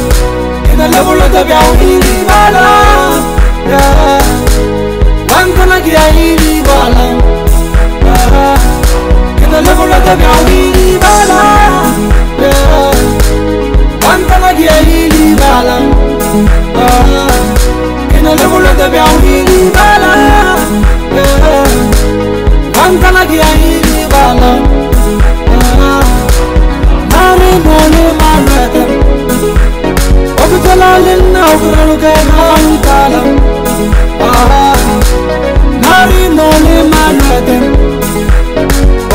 kimaka molotobe omili bala mantalaki ayili bala kimaka molotobe omili bala mantalaki ayili bala tebya wili bala wankanagia hili bala nami moli manete obitolalinna obiraluke nankala nami moli manete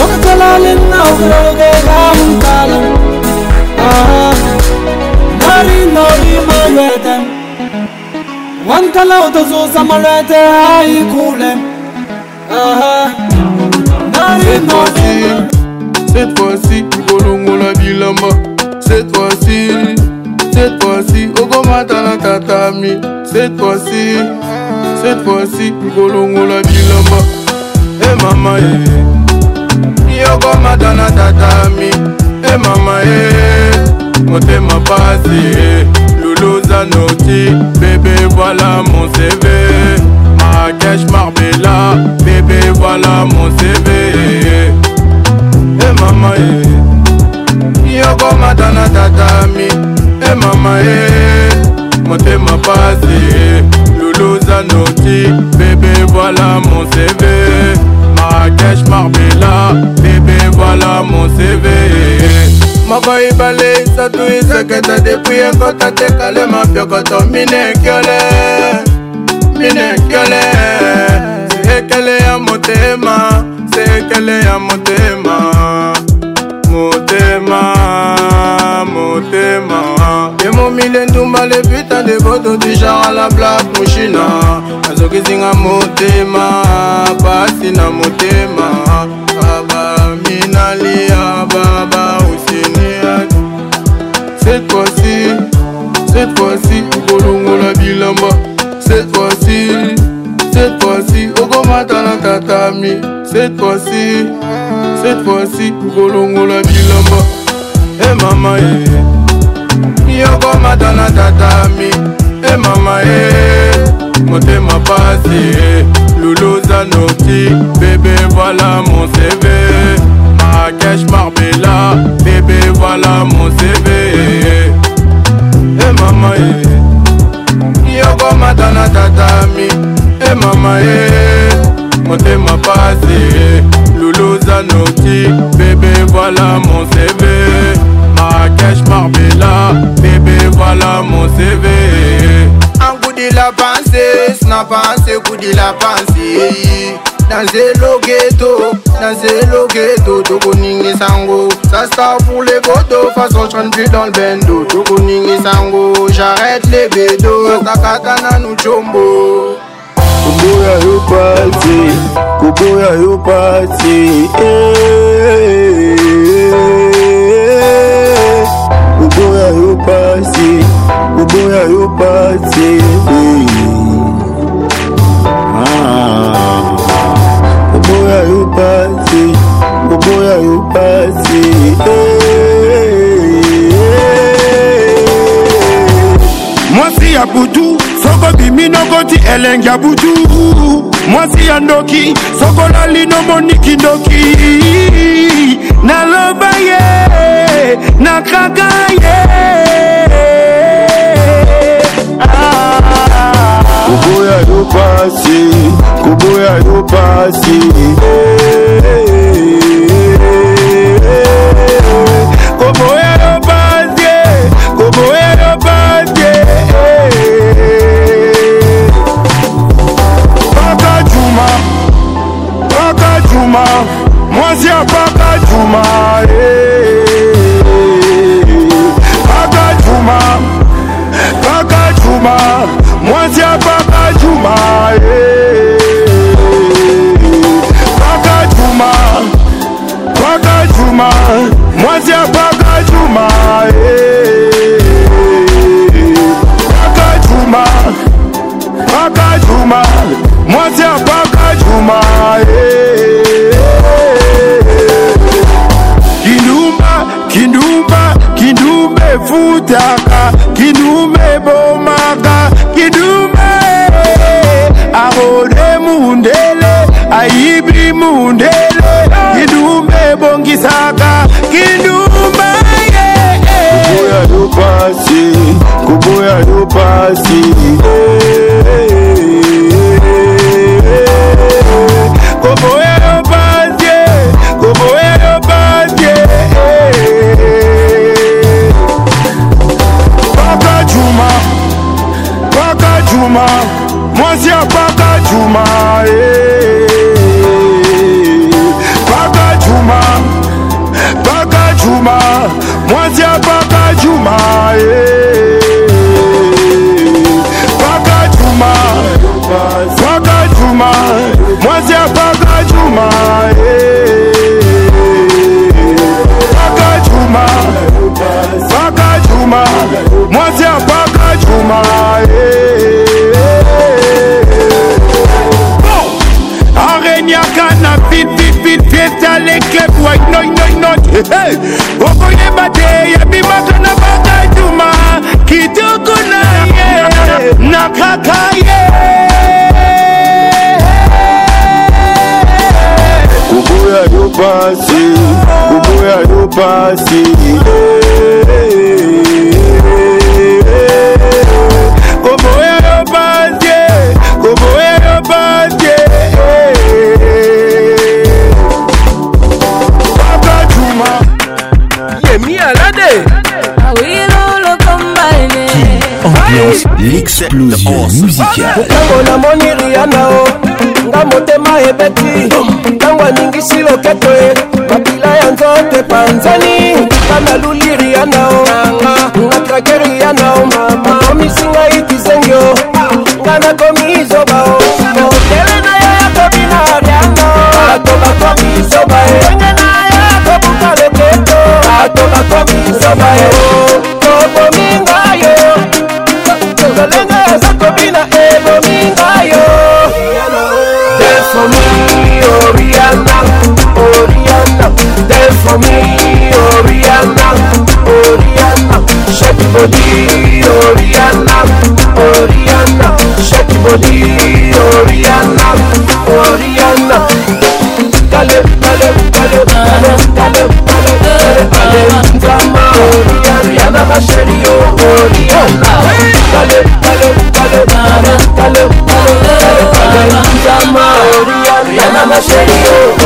obitolalinna obiraluke nankala nari nori manete Wantala utazo samarete haikule C'est facile, cette fois-ci, la bilama Cette fois-ci, cette fois-ci, Ogomata na tatami Cette fois-ci, cette fois-ci, la bilama Eh mama eh Yogomata na tatami Eh mama eh Motema pasi eh piano ti Bébé voilà mon CV Marrakech Marbella Bébé voilà mon CV Eh hey, maman eh Yoko matana tatami Eh hey, maman eh Motema passé Loulou Zanotti Bébé voilà mon CV Marrakech Marbella Bébé voilà mon CV moko ibale satu isekete depui ekota tekale mapiokoto mine nkiole mine nkiole se ekele ya motema se ekele ya motema motema motema emomile ndumba le putain de boto du genre à la black mushina azokizinga motema pasi na motema tatami cette fois-ci cette fois-ci kolongola bilamba e mama e eh. yokomata na tatami e eh, mama e motema pasi luluza noti bebe vala mon cv marakesh marbela bebe vala mon cv e mama e yokomata na tatami e mama e motema pasi luluza noti bébé voilà mon cv marrakech marbela bébé voilà mon cv ankudi la pensée snapense kudi la pensée nazelo geto nazelo geto tokoningisango sasta pour les boto façon chandu dans le bendo tokoningisango j'arrête les bédo sastakata nanu combo Kubuya you party, Kubuya you party. Eh. Kubuya you party, Kubuya you party. Eh. Ah. Kubuya you party, Kubuya you party. Eh. Mwasi ya kutu soko bimi nokoti elenge ya butu mwasi ya ndoki sokolali nomoniki ndoki naloba ye nakaka ye ah. koboya yo pasi koboya yo pasi hey, eh, eh, hey, eh. hey. Juma mwasi ya papa Juma kaka eh. Juma kaka Juma mwasi ya papa Juma kaka eh. Juma kaka Juma mwasi ya papa Juma kaka eh. Juma apaka juma mwasi apaka juma kindumba kindumba kindumba efutaka kindumba ebomaka kindumba arode mundele ayibi mundele kindumba ebongisaka kindumba boia do passe, com boia do passe. Eh. Com boia do passe, com boia do passe. Eh. Paca Juma, Paca Juma, Monsieur Paca Juma. Paka Juma, Paka Juma. mwasi ya paka juma eh. paka juma paka juma mwasi ya paka juma eh. paka juma paka juma mwasi ya paka juma eh. areniaka na bino fiesta le club wai no no no okoyeba te yebimaka na bakajuma kitoko na ye na kaka ye kubuya yo pasi kubuya yo pasi koboya yo pasi koboya yo pasi ambiance l'explosion musicale ntango namoni riana o nga motema ebeti ntango aningisi loketo e mapila ya nzoto epanzani nga naluli riana o nakrake riana o makomisi ngai kizengio nga nakomi izoba o mokele na yo ya kobina riana bato bakomi izoba e enge na yo ya kobuka loketo bato bakomi izoba e lolenga aza kobina ebomi ngai yo Dance for me, oh Rihanna, oh Rihanna Dance for me, oh Rihanna, oh Rihanna Shake your body, oh Rihanna, oh Rihanna Shake your body, oh Rihanna, oh Rihanna ¡Más serio!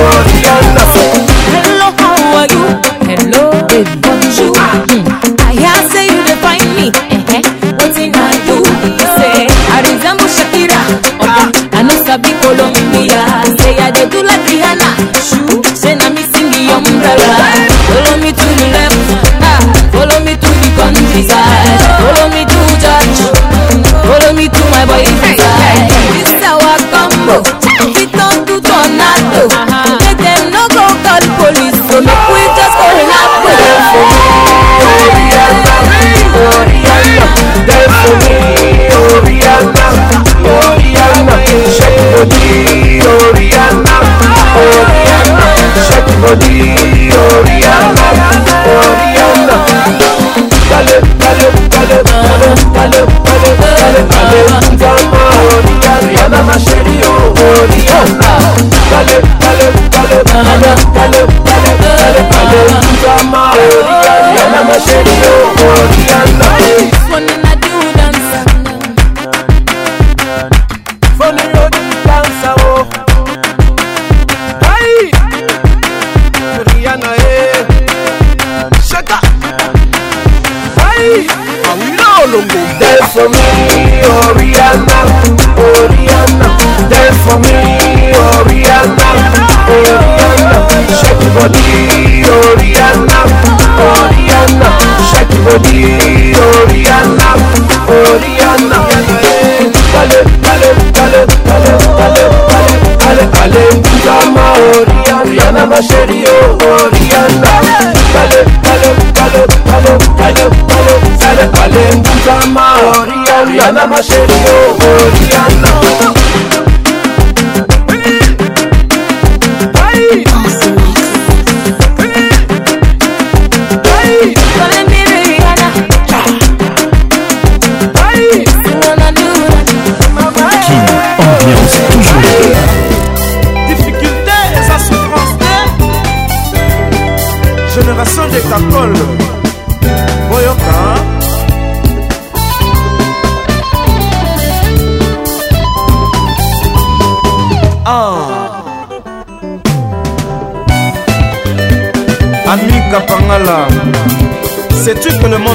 máa ṣe oh owó rí àná. Balẹ̀ balẹ̀ balẹ̀ balẹ̀ balẹ̀ balẹ̀ sẹ́lẹ̀ balẹ̀ ń bú sámá. Rí àná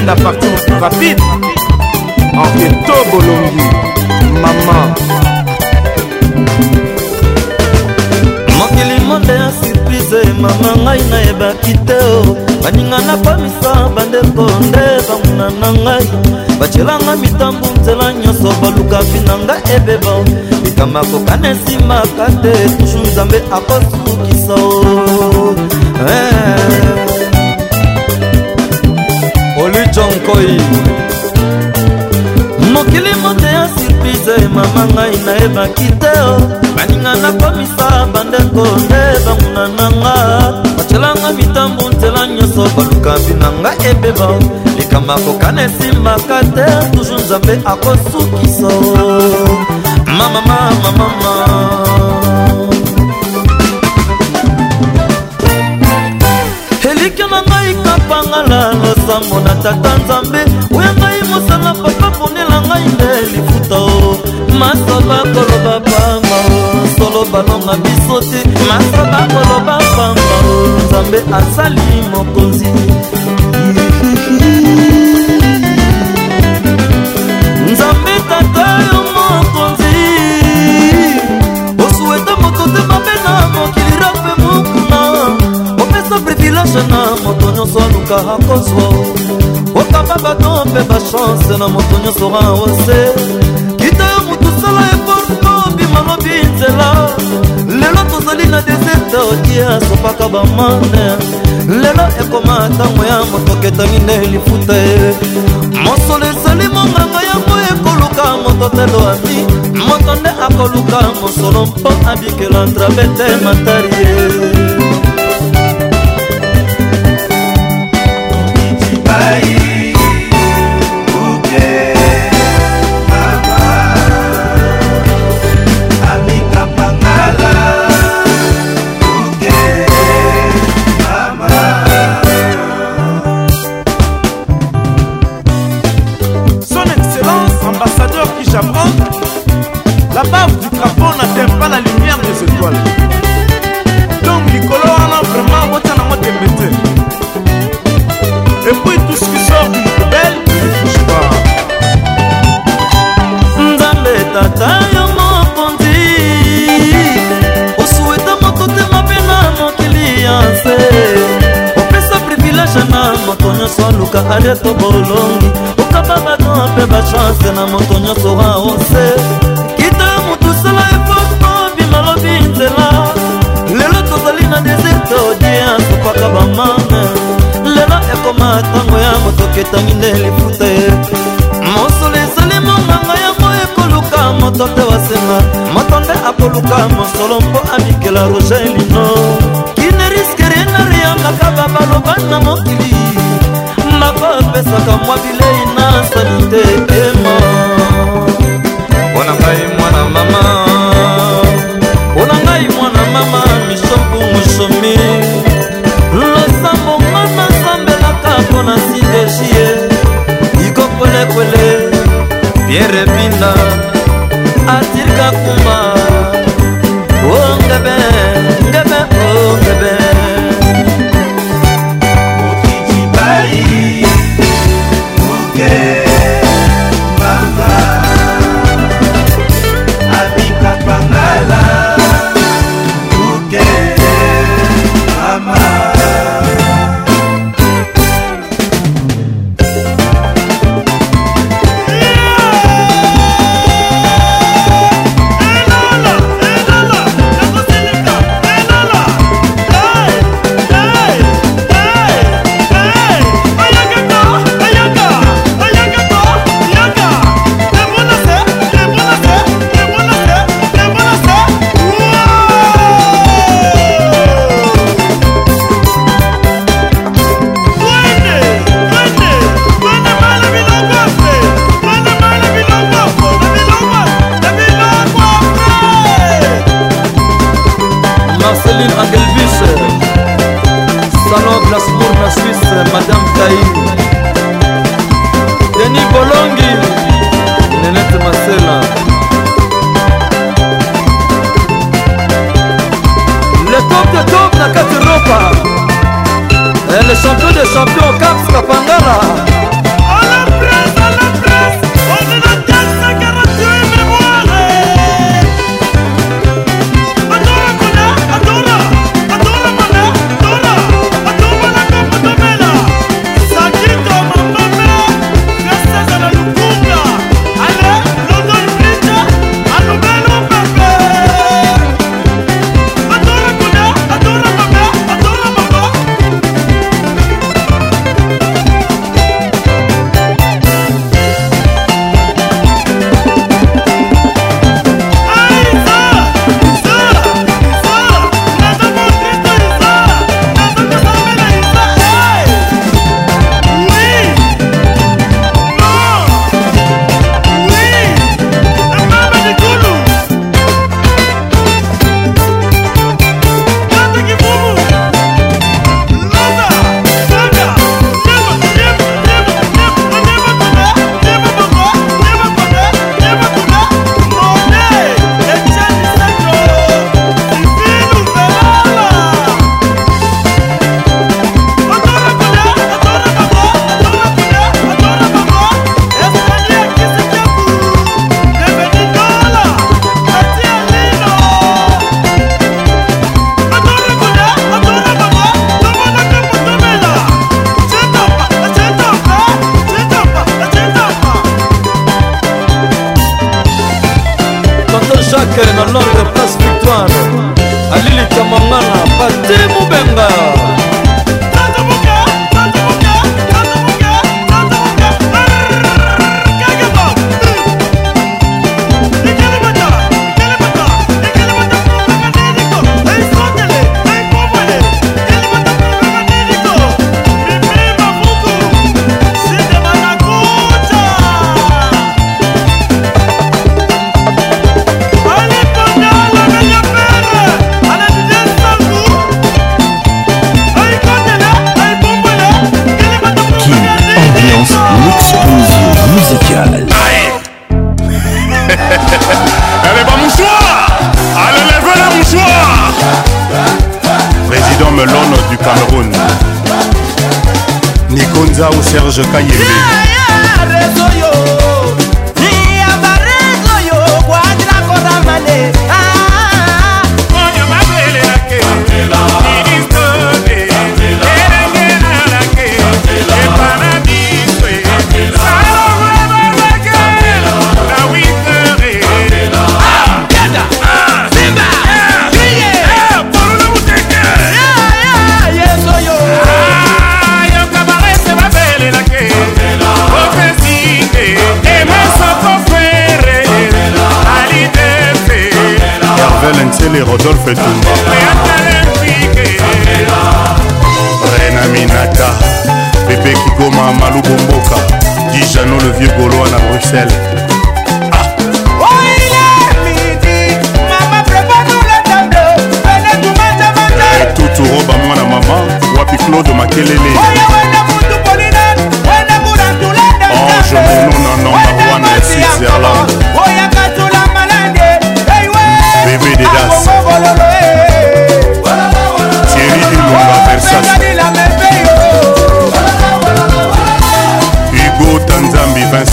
la partie rapide enqueto bolongi mama mokili monde ya surprise mama ngai nayebaki te baninga napamisa bandeko nde bamuna na ngai bacelanga mitambu nzela nyonso balukaki na ngai ebeba likambo akokana esimaka te tushu nzambe akosukisa o koi mokili mote ya surprise emama ngai nayebaki te o baninga nakomisa bandeko nde banguna nanga bacelanga mitambu nzela nyonso baluka bina ngai ebeba likambo akokana esimbaka te tuzu nzambe akosukisa mamamamamama elike na ngai epangala losambo na tata nzambe oya ngai mosala papa ponela ngai nde lifuta o masoba koloba pamba o solo balonga biso te masoba koloba pamba o nzambe asali mokonzi nzambe tata yo eza privilege na moto nyonso aluka akozwa okaba bato mpe bachanse na moto nyonso raose kita yo motu sala eforto bima lobi nzela lelo tozali na deserte odia sopaka bamane lelo ekoma ntango ya moto ketamine lifuta ye mosolo ezali monganga yango ekoluka moto telo ami moto nde akoluka mosolo mpo abikela ndrabe te matarie Bahia. kaka areto bolongi okaba bato mpe bachanse na moto nyonso wa ose kita yo motusala epoko bimalobi nzela lelo tozali na deserte odie asupaka bamame lelo ekoma ntango ya moto ketangi nde lifuta ye mosolo ezali monganga yango ekoluka moto nde wasenga moto nde akoluka mosolo mpo amikela roge Ntsele Rodolphe Tumba Rena Minata Bébé Kigoma Malou Bomboka Dijano le vieux Gaulois à Bruxelles ah. Toutou Roba mwana mama wapi Claude Makelele Ange Mononana Wana Switzerland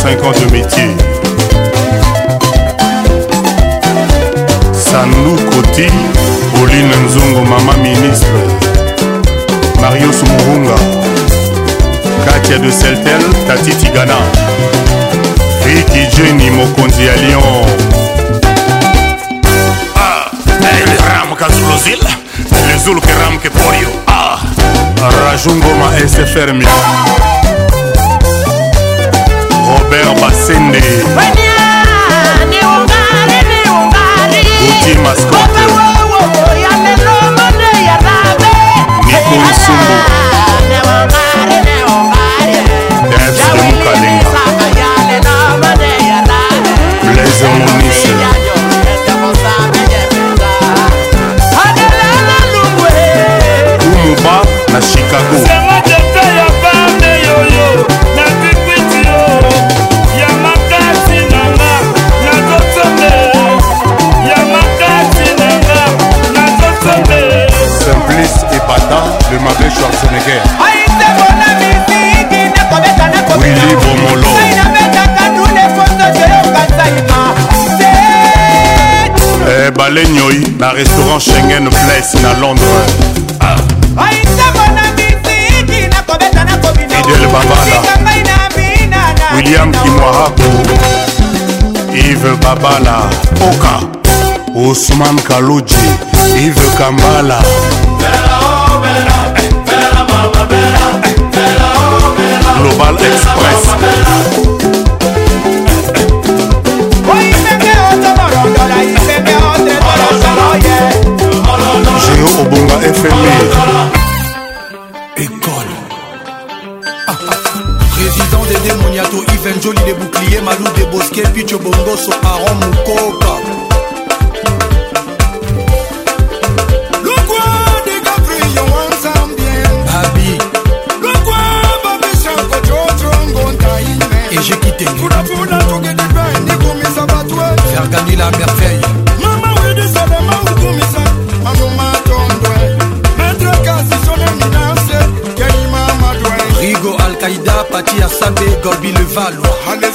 5 ans de métier. Sanou Koti, Pauline Nzongo, maman ministre. Mario Soumurunga, Katia de Seltel, Tati Tigana. Ricky Jenny, Mokonzi à Lyon. Ah, El Ram Kazulozil, Le Zul Keram Keporio. Ah, Rajungoma SFR. robert basende oti mascote nikolusumbu fd mukalenga blaise monise na chicago mabe schwarzenegger na eh, restaurant schengen place na londres idel babala william kimwaraku oh. Yves babala oka Ousmane Kalouji. Yves kambala Global Express. Géo Obonga FMI. École. Résident des démoniato, Yves Jolie des boucliers, Malou des bosquets, Picho Bongoso, Aaron Moukoka. tenipulapula tukidipe ndikumisa batwe fergani la merveille mama wedisalema ukumisa manumatondwe maître kasisoneminase keima madwe rigo alkaïda pati asambe gorbi le valois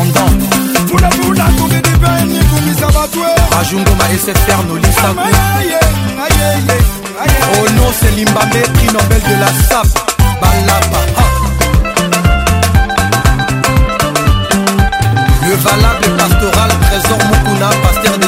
indépendant bajungoma esfr nolisaku ono selimba meki nobel de la sap balaba le valable pastoral trésor mokuna paster de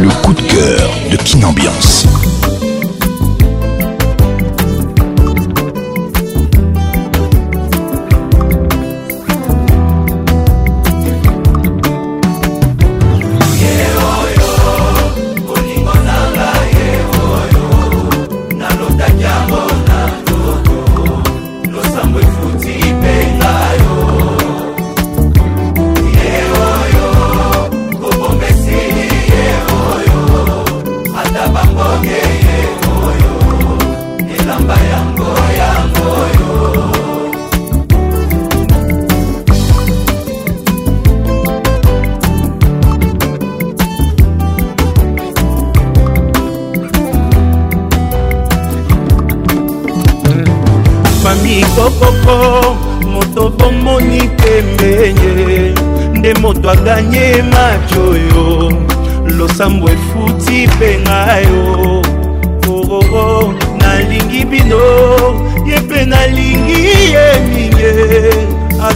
le coup de cœur de Kin Ambiance.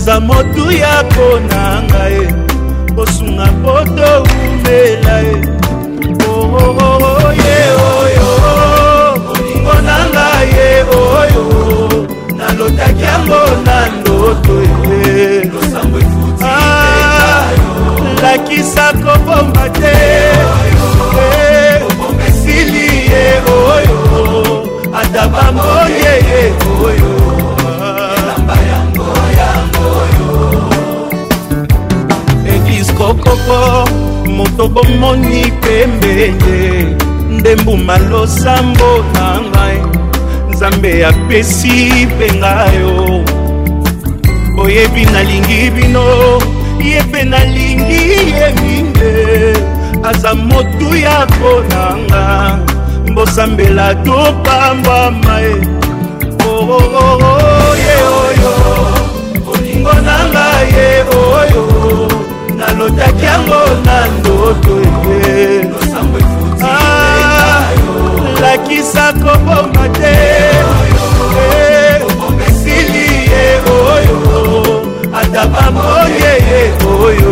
oza motu ya mpona ngai kosunga mpo toumela ye oye oyo olingo na ngai ye oyo nalotaki yango na ndoto ye lakisa kobomba te eh, esili ye oyo oh, ata bamoi ye ye oh, oyo moko moto bomoni pembe ye nde mbuma losambo na ngai nzambe apesi mpe ngai o boyebi nalingi bino ye mpe nalingi ye minde aza motu ya konanga mbosambela topambwama oh, oh, oh, ye oyo olingo na ngai ye oyo notaki yango na ndoto ye ah, lakisa koboma te esili ye oyo ata bamoye ye oyo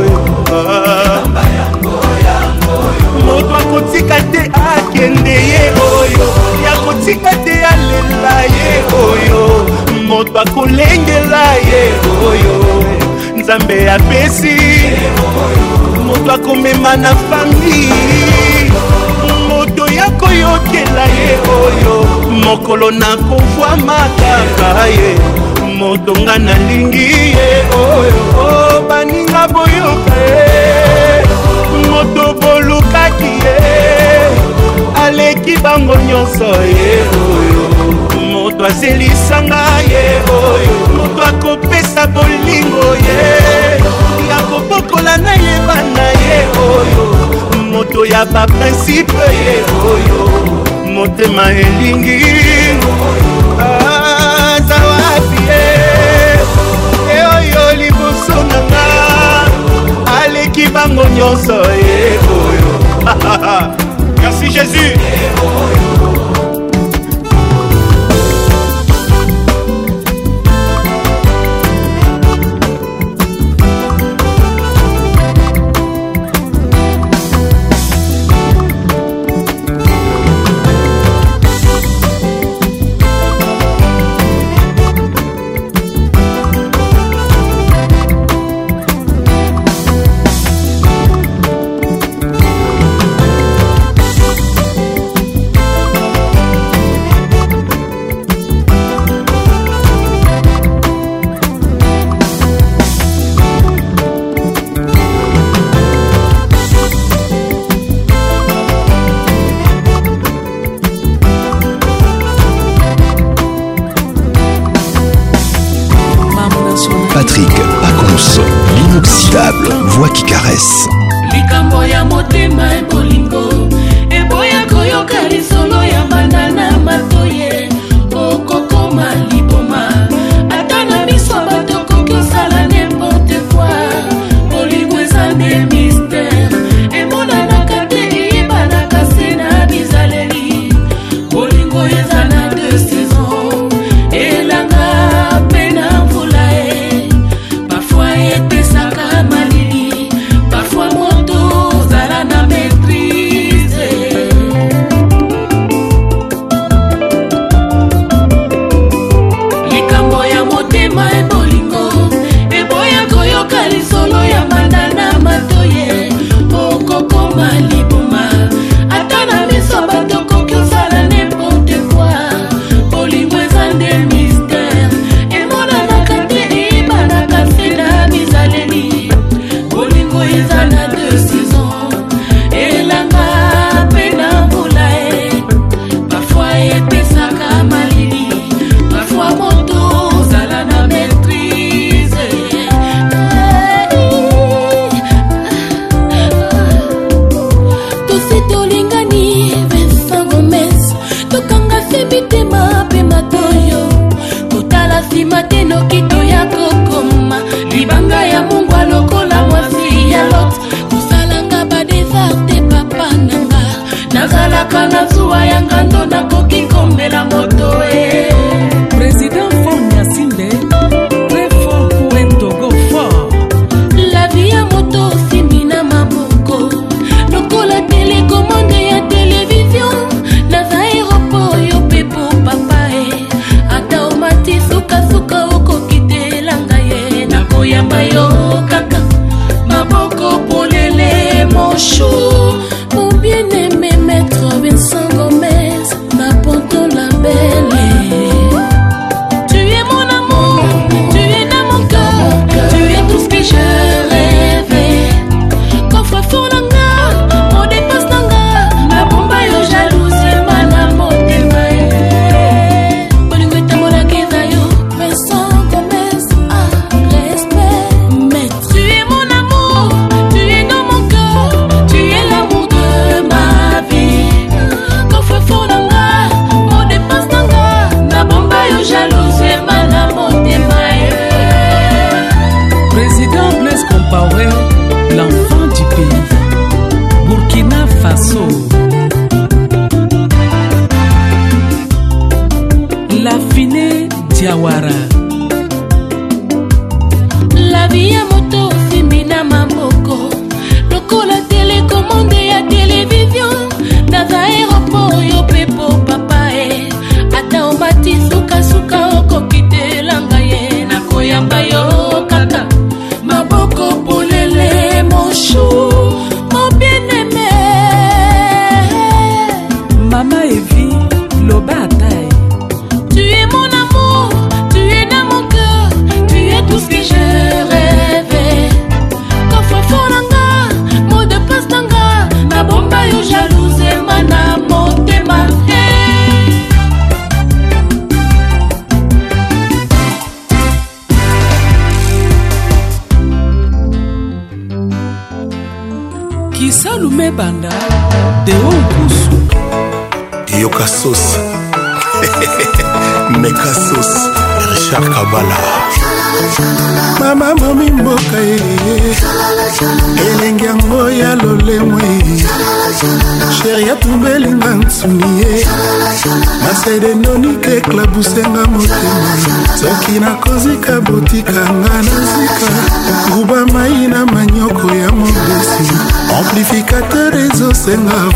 moto akotika te akende ye oyo yakotika te alela ye oyo moto akolengela ye oyo nzambe apesi moto akomema na fami moto ya koyokela ye oyo mokolo nakobwama kaka ye moto nga nalingi ye oyo baninga boyoka ye moto bolukaki ye aleki bango nyonso ye oyo moto azelisanga ye oyo moto akopesa bolingo ye ya kobokola na yebana ye oyo moto ya baprincipe ye oyo motema elingi ah, aza wapi ye e oyo liboso na nga aleki bango nyonso ye oyo <laughs> merci jésus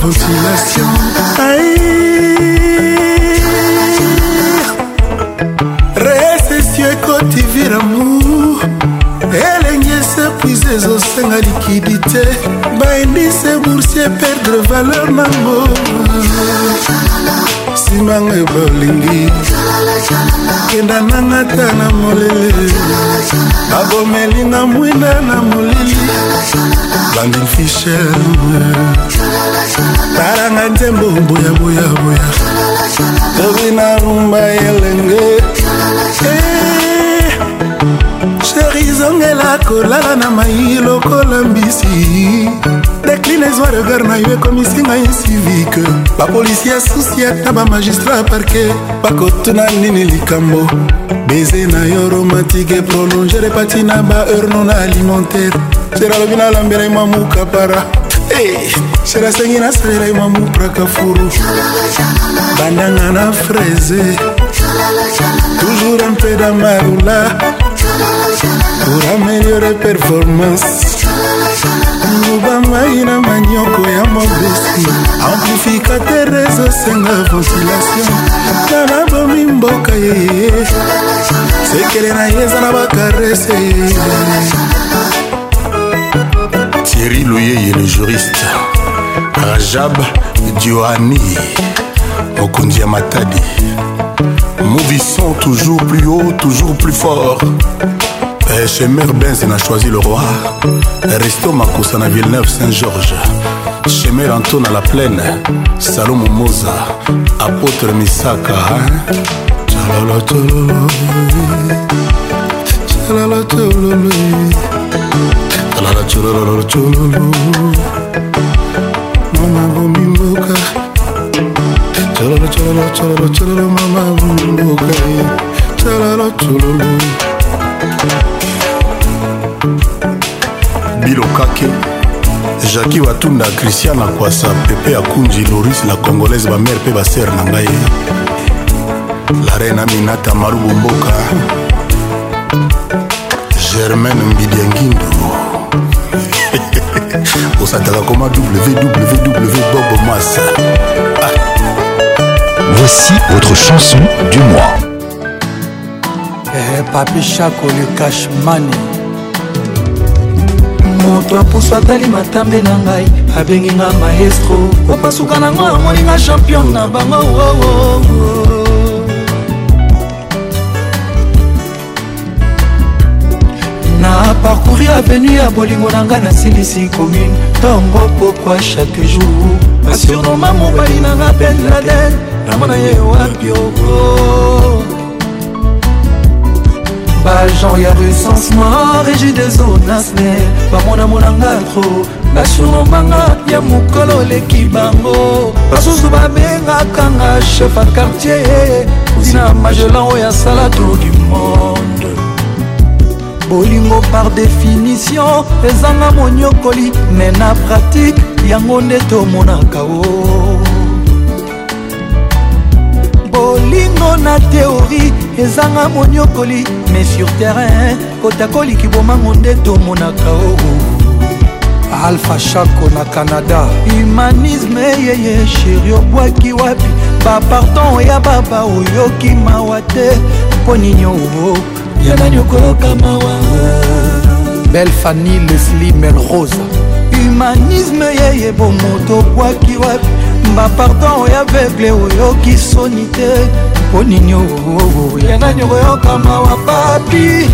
ventilation. recession ekoti viramour elenge esepuise ezosenga likidité baindise boursier perdre valeur nango nsimanga yo bolingi kenda nanga ta na molele babomeli na mwinda na molili landin fisher talanga nzembo boyaboyaboya eri na rumba elenge sheri zongela kolala na mai lokola mbisi dekline ezwa regard na yo ekomisi ngai civike bapolisie susi ata bamagistrat parke bakotuna nini likambo beze na yo romantike prolonge repati na baheure non alimentaire seralobi nalambela imwa mukapara sheri asengi nasalela yo mamupraka furu bandanga na fraise toujours un peu d'amarula pour améliorer performance mobamai na manioko ya mobesi amplificateur ezosenga ventilation nga nabomi mboka ye sekele na ye eza na bakarese Thierry Loyeye le juriste Rajab Dioani Okonji ya Matadi Mouvissons toujours plus haut, toujours plus fort Et eh, chez Mère Benz n'a choisi le roi Resto Makosa na Villeneuve Saint-Georges Chemer Anton à la plaine Salomon Moza Apôtre Misaka hein? Tchalalotololo Tchalalotololo lala colololo cololo mama bombi mboka cololo cololo cololo cololo mama bombi mboka cololo cololo bilokake jaki watunda christian akwasa pepe akunji loris la congolaise bamare mpe basere na ngai la reine aminata marubu mboka germaine mbidiangindo <laughs> osataka koma www bob mas ah. voici votre chanson du mois eh, papi chako le cashmani moto apusu atali matambe na ngai abengi nga maestro opasuka nango amoninga champion na bango oh, oh, oh. parcouri avenu ya bolingo na ngai nasilisi commune ntongo pokwa chaque jour basurnoma mobali nanga ben laden namona ye wapi oko bagen ya recensement régi de zonasne bamonamonanga tro basunomanga ya mokolo oleki bango basusu babengakanga chef a quartier tina magelan oyo asala tour du monde bolingo par définition ezanga monyokoli me na pratike yango nde tomonaka o bolingo na teori ezanga monyokoli me sur terrain kotakoliki bomango nde tomonaka o alpha shako na canada humanisme yeye sheri obwaki wapi bapardon ya baba oyoki mawa te mpo nini oo yamani okoloka mawa belle fanny lesli melrose humanisme yeye bomoto obwaki wapi bapardon oyo avegle oyoki soni te mpo nini yanani okoyoka mawa papi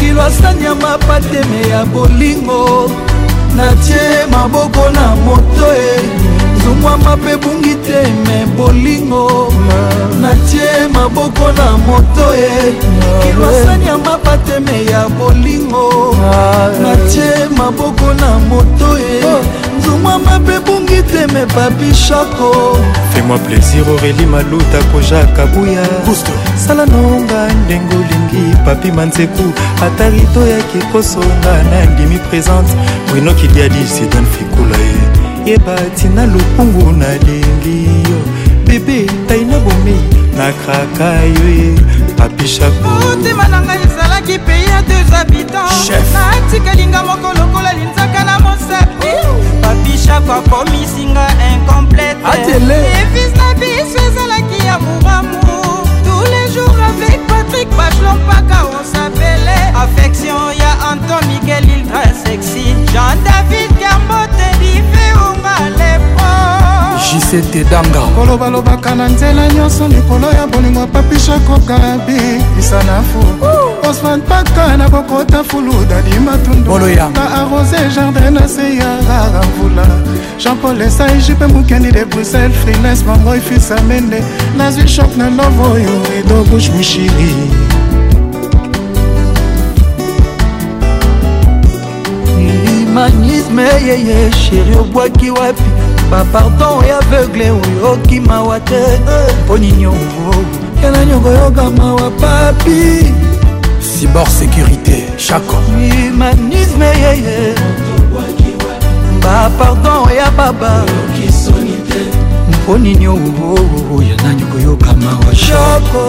kilo asani ya mapateme ya bolingo natie maboko na moto e zungwama mpe bungi te me bolingo natie maboko na moto ye kilwasani ya mapateme ya bolingo natie maboko na moto ye zungwama mpe bungi te me papishako fais-moi plaisir aurélie maluta koja kabuya sala nonga ndenge olingi papi manzeku ata rido yaki kosonga na ndimi présente winokidiadi sidan fikula ye yeba tina lokungu nalingi yo bebe tai na bomei nakraka yo ye papishakomotema na ngai ezalaki pei ya deux habitants natikalinga moko lokola linzaka na mosapi papishako akomisinga incompleteevis na biso ezalaki ya moramu tous les jours avec patrik bachelon mpaka osapele affection ya anton miguel ildrasexi jean david jct danga kolobalobaka na nzela nyonso likolo ya bolingo papishakokabi isana fu osman paka nakokota fulu dadimatunduna arose jardin na se ya rara mvula jean-paul esai jipe mokendi de bruxelles frines mangoi fisamende nazwi shok na love oyo edo bush mushiri humanisme yeye sheri obwaki wapi bapardon ya aveugle oyoki mawa te mpo eh. nini ongo yana nyongo yoka mawa papi cibor sécurité chaco humanisme yeye bapardon ya baba mpo nini oo yana nyongo yoka mawa chako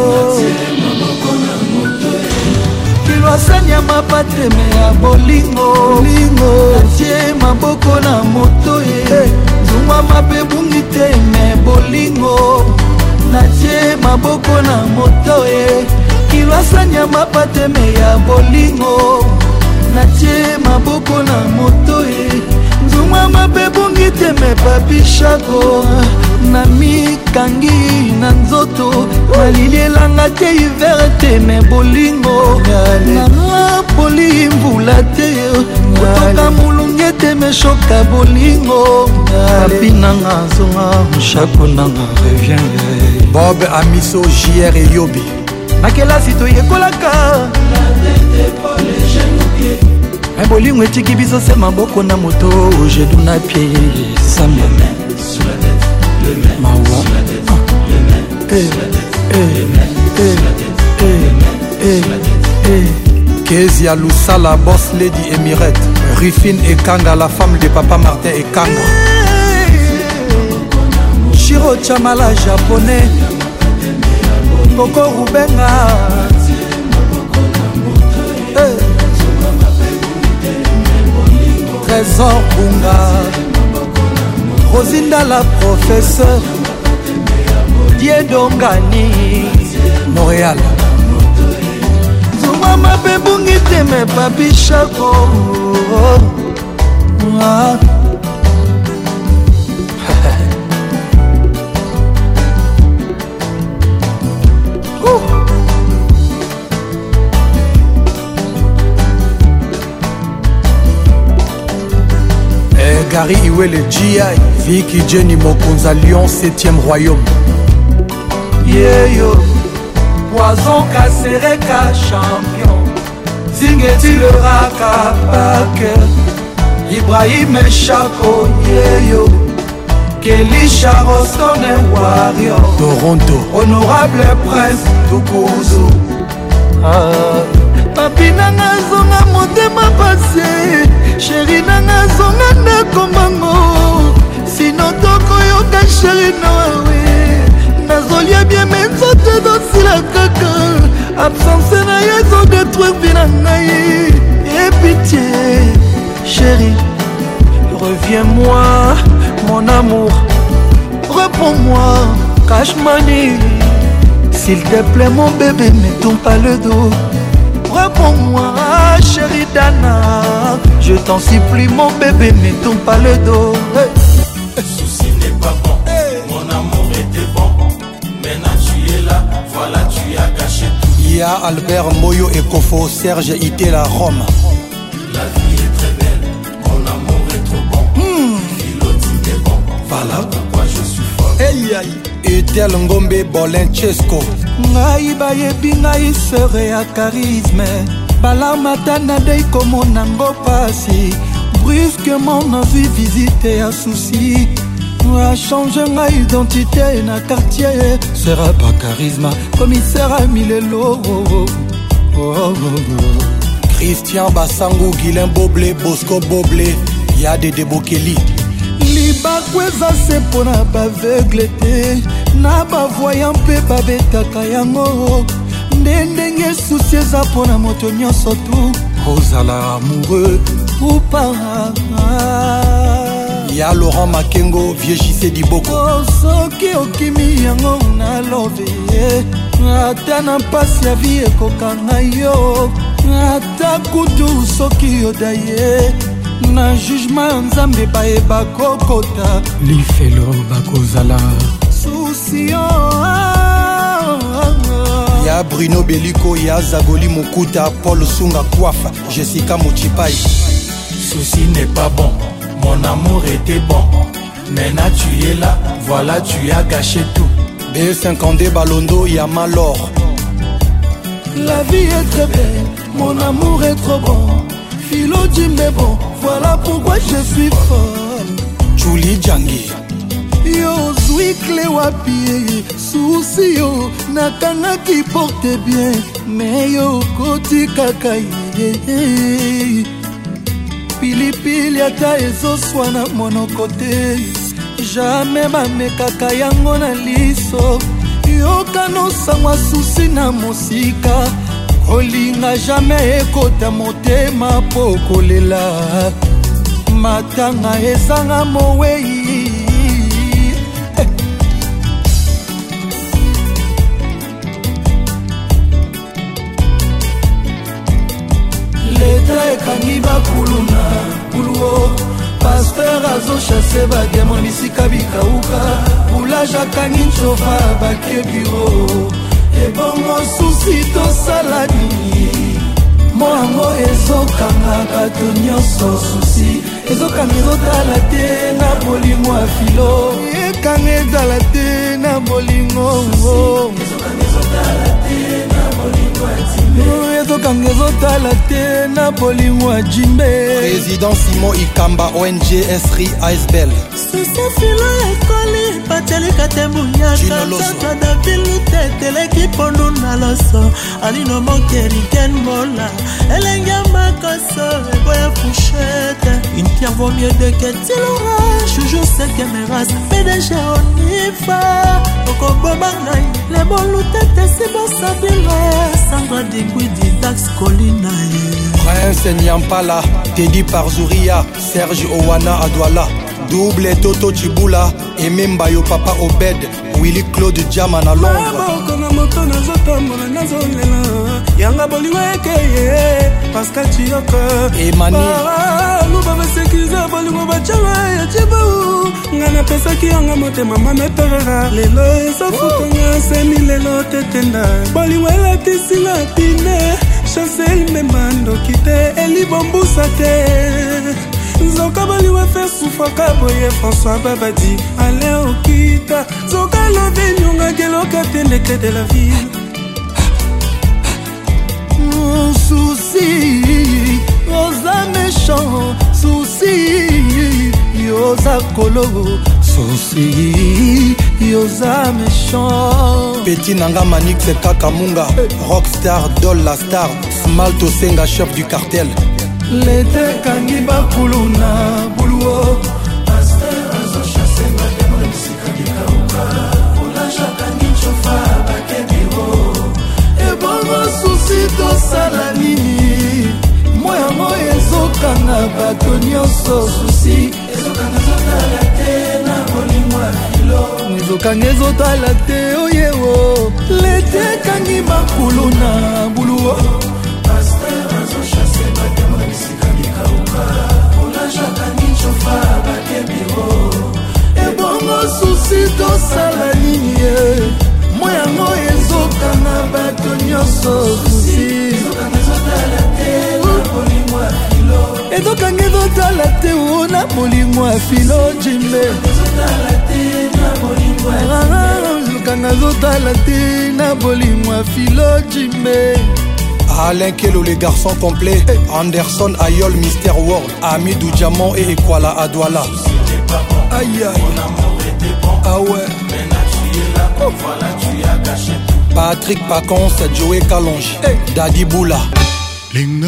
lwasani ya mapatreme ya bolingo atie eh. maboko na moto ye zungwa mabe bungi te me bolingo natie maboko na moto ye kilwasani ya mapatreme ya bolingo natie maboko na moto ye nzungwa mabe bungi te me papishako na mikangi na nzoto malili elanga te hiver te me bolingo napoli mbula te kotoka molunge te meshoka bolingo papi nanga zonga mshako nanga reviendre bob amiso jr eyobi na kelasi toyekolaka me bolingo etiki biso se maboko na moto jedu na pie samba Mawa. Kezi à Loussala, boss lady Emirette. Rifine Ekanga, la femme de papa Martin Ekanga. Shiro Chamala, japonais. Coco Rubenga. Eh. Trésor Bunga. ozindala professeur diedongani montréal zuma mabe bungi teme babishako ah. <laughs> eh, gary iwele gi viki jeni mokonza lyon 7e royaume yeyo poison kasereka champion zingetileraka bake ibrahim eshako yeyo kelisha rostone wario toronto honorable prince tukuzu ah. papi nanga azonga motema pase sheri nanga azonga ndako mbango koyoka sheri nawawe nazolia bieme nzoto ezosila kaka absence na ye ezodetruire vi na ngai epitie sheri reviens-moi mon amour reprends-moi cashmani s'il te plaît mon bébé ne tourne pas le dos reprends-moi chérie Dana Je t'en supplie mon bébé ne tourne pas le dos hey. pas bon. Mon amour était bon. Maintenant tu es là, voilà tu as caché tout. Il y a Albert Moyo et Kofo, Serge Itela, Rome. La vie est très belle, mon amour est trop bon. Mmh. Philotine est bon. Voilà pourquoi je suis fort. Hey, aïe. etel ngombe bolenchesco ngai bayebi ngai sere ya charisme balamata nadei komona ngo pasi brusquement nazwi visite ya susi achange ngai identité na quartier sera ba charisma commissaire amilelo oh, oh, oh, christian basangu guilin boble bosco boble ya dede bokeli libaku eza se mpo na baveugle te na bavoyan mpe babetaka yango nde ndenge susi eza mpo na moto nyonso tu ozala amoureux ou pas ya laurent makengo viejise diboko oh, soki okimi yango nalobe ye eh, ata na mpasi ya vi ekokanga yo ata kutu soki yoda ye na jugema ya nzambe bayeba kokota lifelo bakozala susio ah, ah, ah. ya bruno beliko ya zagoli mokuta paul sunga kwafa jessica mochipai susi n'est pas bon Mon amour était bon, maintenant tu es là, voilà tu as gâché tout. B52 Balondo, Yamalor. La vie est très belle, mon amour est trop bon. Philo dit mais bon, voilà pourquoi je suis folle. Julie Djangi. yo ozwi kle wapi susi yo nakangaki porte bien me yo okoti kaka ye pilipili ata ezoswa na monoko te jamai bamekaka yango na liso yokanosangwa susi na mosika kolinga jamai ekota motema mpo kolela matanga ezanga mowei mpe badiamant bisika bikauka boulage akangi ncofa bake biro ebongo susi tosala nini moango ezokanga bato nyonso susi ezokanga ezotala te na bolingo ya filo ekanga ezala te na bolingo ezokanga ezotala te na bolingo ya ezokanga ezotala te na bolingo ya jimbe président simon ikamba ong sri icebel susefilo atyelika te mbuyaka toto davilu te teleki pondu na loso alino mokeriken mola elenge makoso eboya fushete intervo miedeketilora joujur sekemeras pdg onifa okoboma ngai lebolu tete sibosabile sandra diguidi dax kolina prince nyampala tedi par zuria serge owana adwala double toto cibula aime mbayo papa obed willi claude jama na londremoko na moto nazotambola nazolela yanga bolingo ekeye pascal cioka emanuba basekize bolingo bacala ya cibau nga napesaki yanga motema mameperera lelo ezofutanga semi lelo tetenda bolingo elatisinga pine chancel membandoki te elibombusa te nzoka baliwa fe sufaka boye françois babadi ale okita nzoka love nyonga geloka pendeke de la ville mon souci oza méchant souci yoza kolo susi yoza méchant peti nanga manix kaka munga eh. rockstar dol la star smalt osenga chef du cartel lete ekangi bakulu na buluo paster azoshase mademo na bisika likauka kolage akangi cofa bakebiro ebongo susi tosala nini mwa yango ezokanga bato nyonso susi ezokanga ezotala te na molimo ya filo ezokanga ezotala te oyewo lete ekangi makulu na buluo shofa bakebiro ebongo susi tosala nini ye mo yango ezoka na bato nyonso susi ezokanga ezotala te o na molimo ya filo jimbe ah, ah, ah, ezokanga ezotala te na bolimo ya filo jimbe Alain Kelo, les garçons complets. Anderson, Ayol, Mister World. Amidou Diamant et Ekwala Adwala. Aïe aïe. Ah ouais. Oh. Patrick Pacons, Joey Kalonge. Hey. Daddy Boula. Linga,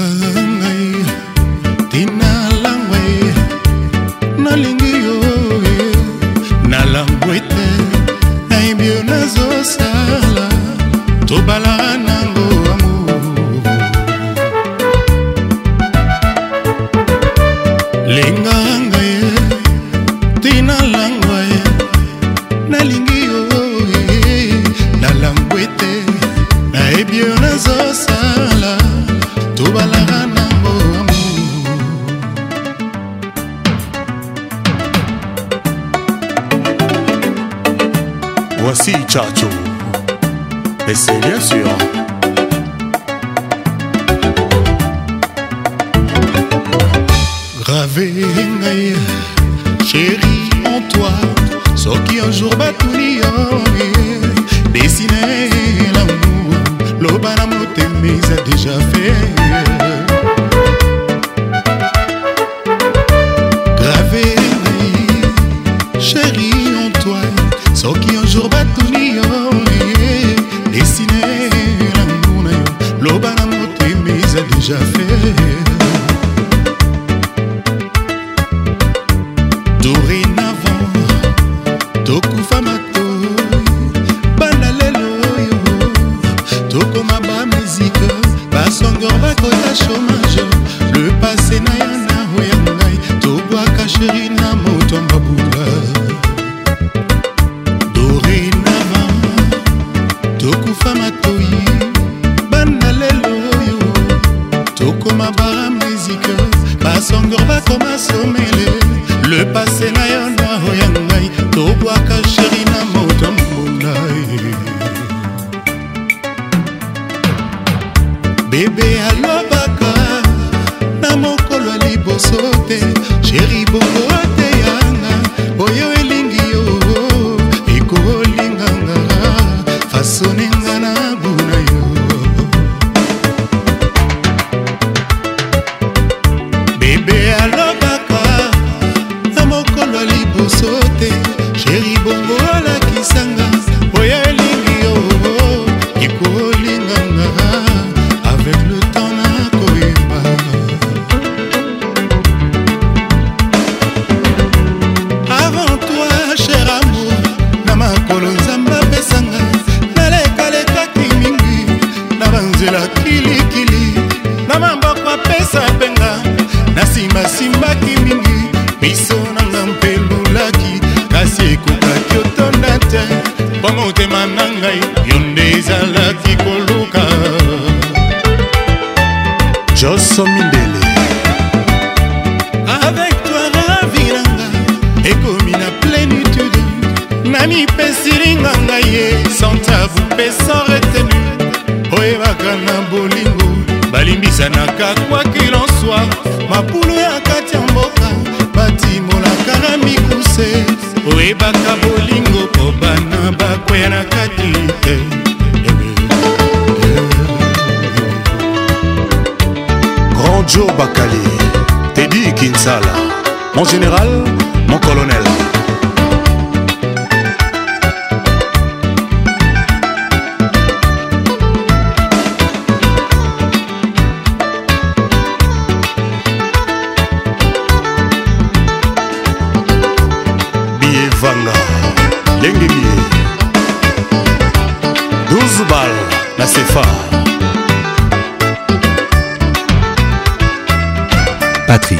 Yes,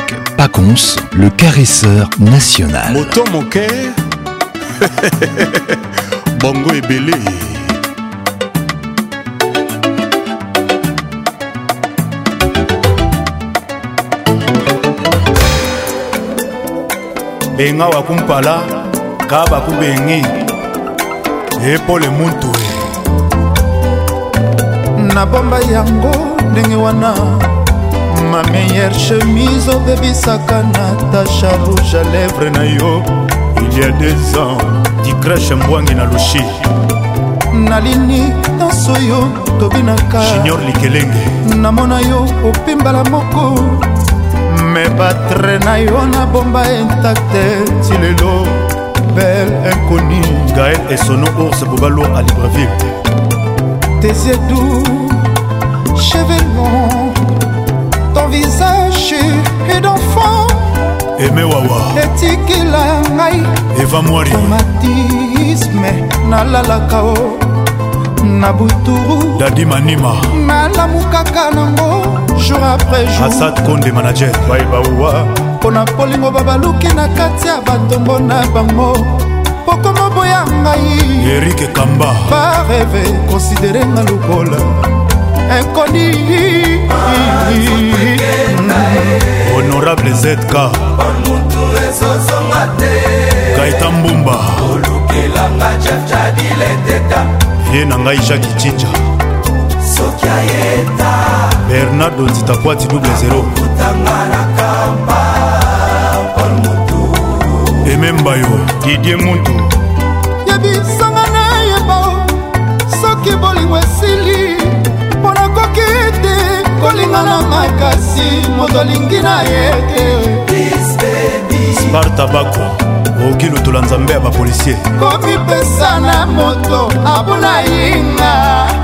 Jacques Paconce, le caresseur national. Moto moke <laughs> Bongo ebele benga wakumpala ka bakubengi epole muntu nabomba yango ndenge wana ma meilleure chemise obebisaka natasha rouge à lèvre na yo il y a des ans dicrache mbwangi na lushi nalini nyonso yo tobinaka junior likelenge namona yo opimbala moko me batre na yo na bomba intakte ti lelo belle inconi gaël esono ours bobalo à libreville tes edu chevelon visage d'enfant eme wawa etikila ngai eva mwari matisme nalalaka o na buturu dadi manima nalamukaka nango jour après jour asad konde manager baibawa mpo na polingo babaluki na kati ya batongo na bango pokoma boya ngai erike kamba bareve konsiderenga lokola inconnue honorable zk kaita mbumba vie na ngai jaki cinja bernardo nzitakwati double 0 emembayo didie muntu yebisanga nayeba soki bolingo nanga na makasi moto alingi na ye te spar tabako okoki lutola nzambe ya bapolisier komipesa na moto abuna yinga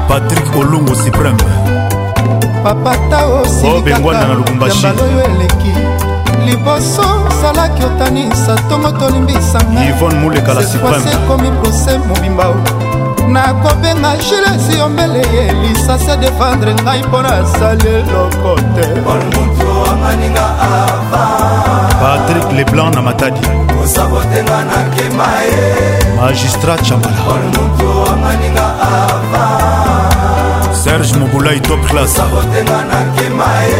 patrik olungu supreme papata osilikaobengwana oh, na lubumbashiyo eleki liboso salaki otanisa ntongo tolimbisanga ivone mulekala supreme ekomi prose mobimba nakobenga gilesi yombele ye lisasi adefendre ngai mpo nasali eloko te patrik leblanc na matadi kosabotenga nakema ye magistrat chambala serge mobulai top class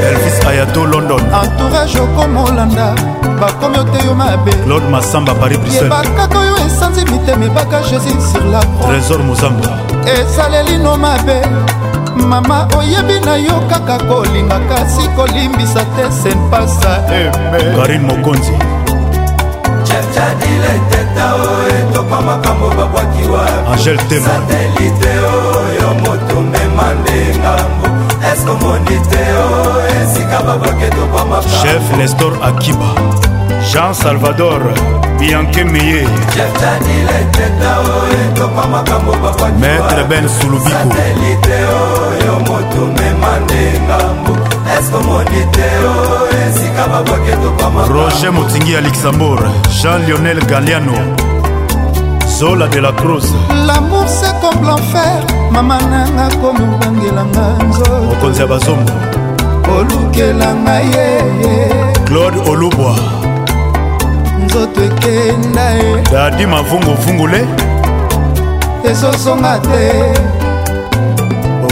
elvis ayato london entourage okomolanda bakomi oteyo mabe claude masamba paris briselebakaka oyo esanzi mitema ebaka jésus sur la trésor mozamba esalelino mabe mama oyebi na yo kaka kolinga kasi kolimbisa te senpasa eme karine mokonzi jadileteta o etoka makambo babwaki wasatelite oyo moto mema nde ngambo eskomoni te o esika babwaki etoka makambo chef nestor akiba jean salvador bianke meye maître ben sulubiko roger motingi ya luxembourg jean lionel galiano zola de la cruz lamour c'est comme l'enfer mama nanga komobangelanga nzo mokonzi ya bazombo olukela ngai ye claude olubwa nzoto ekenda e dadi mavunguvungule ezosonga te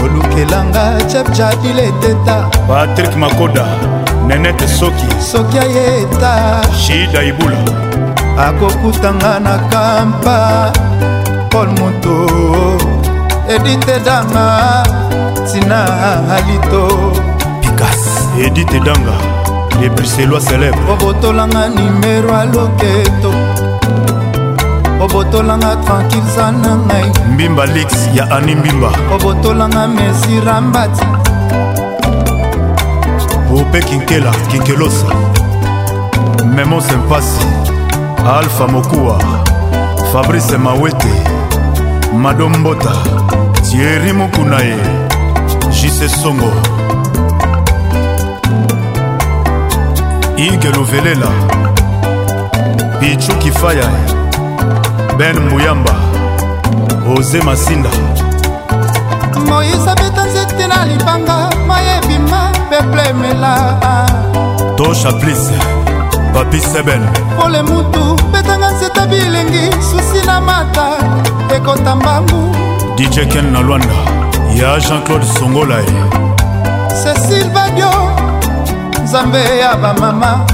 olukelanga chepchadile eteta patrik makoda nenete soki soki ayeta shida ibula akokutanga na kampa paul moto edite danga tina alito pikas edite danga epuselwa célèbre obotolanga nimero aloketo obotolanga tranquillza na ngai mbimba lix ya ani mbimba obotolanga mesi rambati ope kinkela kinkelosa memo sempasi alpha mokuwa fabrice mawete madombota tieri mokuna ye jise songo ige luvelela pichu kifaya ben muyamba oze masinda moise abeta nzete na libanga mayebima peplemela tosha plis papi seben pole mutu betanga nzeta bilengi susi na mata ekota mbangu djken na lwanda ya jean-claude songolae cecil badio nzambe ya bamama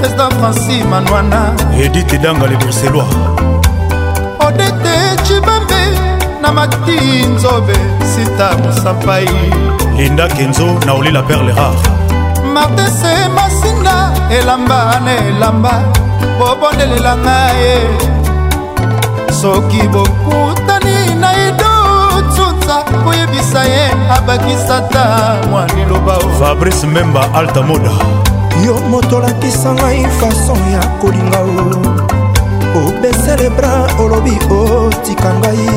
président franci manwana edite danga le bruxellois odete cibambe na mati nzobe sita mosapai linda kenzo na olila perle rare martese masinda elamba na elamba bobondelelanga ye soki bokuta abakisa ye abakisa ta mwa liloba fabrice memba alta moda yo moto olakisa ngai fason ya kolinga o obesele bra olobi otika ngai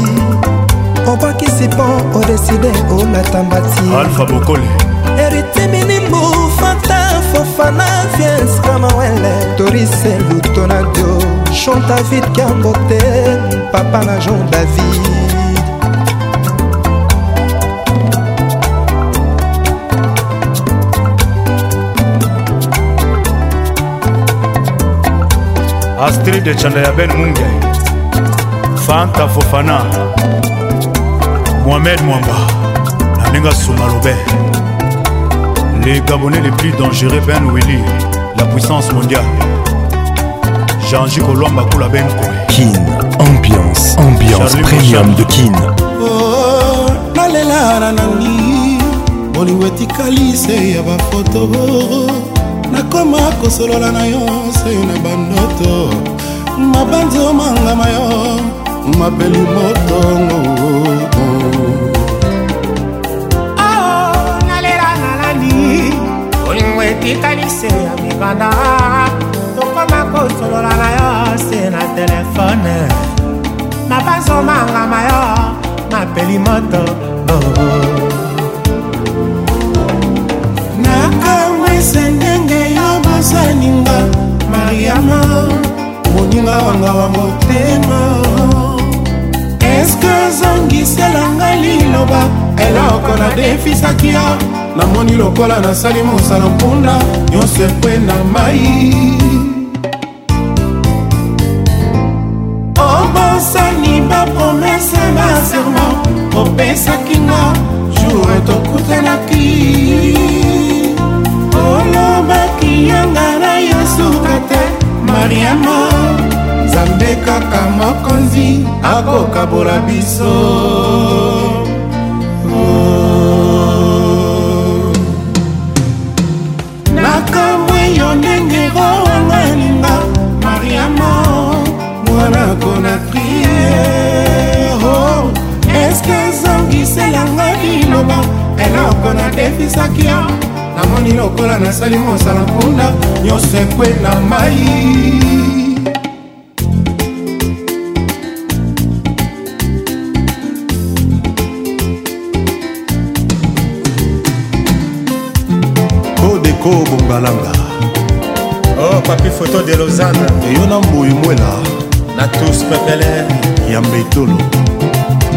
obakisi mpo odeside olata mbati alfa bokole eritiminimu fata fofana viens kamawele torise lutonadio chantavid kiambote papa na jean david astrid de chanda ya ben munge fanta fofana mohamed mwamba na ndenge asuma lobe les gabonais les plus dangereux ben willi la puissance mondiale jean-ji kolwamba kula ben koe kin ambiance ambiance Charlie premium Moussa. de kin oh, nalela na nani bolingo etikali se ya bafoto nakoma kosolola na yo masei na bandoto mabanzi omangama yo mabeli motongo bolingo etikali se ya mikanda tokoma kosolola na yo se na telefone mabazomangama yo mapeli moto nakamwise ndenge yo bosaninga mariama moninga wanga wa motema eske ozongiselanga liloba eloko nadefisaki yo namoni lokola nasali mosala mpunda nyonso ekwe na mai obosani bapromese baserma opesaki nga jour tokutanaki olobaki yanga mariamo nzambe kaka mokonzi akokabola biso oh. nakamwe yo ndenge owanga linga mariamo mwana konatrie oh. eske ezongiselanga liloba eloko nadefisaki yo namoni lokola nasali mosala mpunda nyonso ekwe na mai ko bongalanga oh papi photo de lausanne eyo na mbui mwela na tous pepele ya mbetolo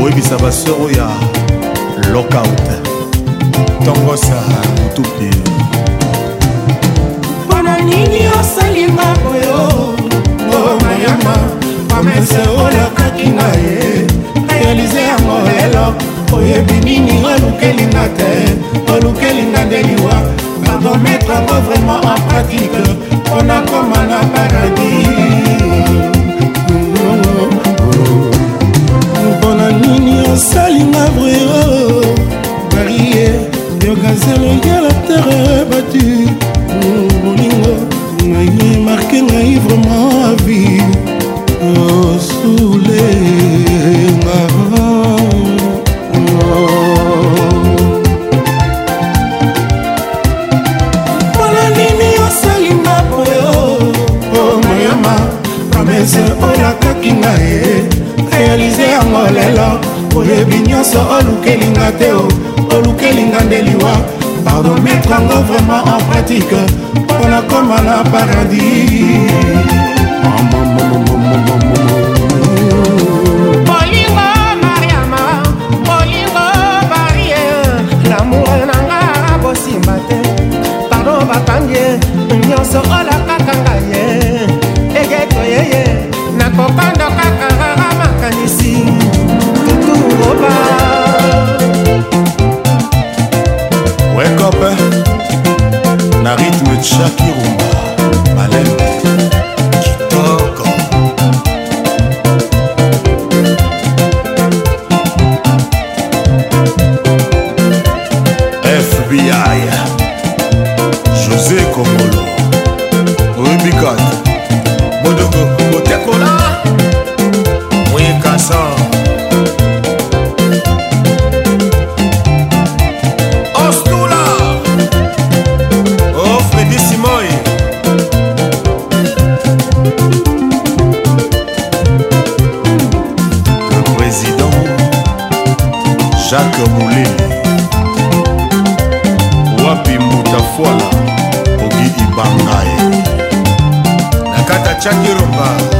boyebisa baser oyo ya lockout tongosa tupi mpona nini osalinga boyo omayama oh, pamese olakaki na ye realize yango lelo oyebi nini olukelinga te olukelinga ndeliwa akometre yango vraimen en pratique mpona koma na paradis mpona nini osalinga boyo marie yokazelengela tere bati bolingo ngai marke ngai vraiment avi osulenga mpona nini osalinga poyo o oh, mayama promese oyo akaki ngai réalize yango lelo oyebi nyonso olukelinga te o olukelinga nde liwa barometre yango vraiment en pratique mpona koma na paradis bolingo mariama bolingo barie lamour nanga bosimba te pardon bakangie nyonso olakaka ngai Shakira. kaçak yorumlar.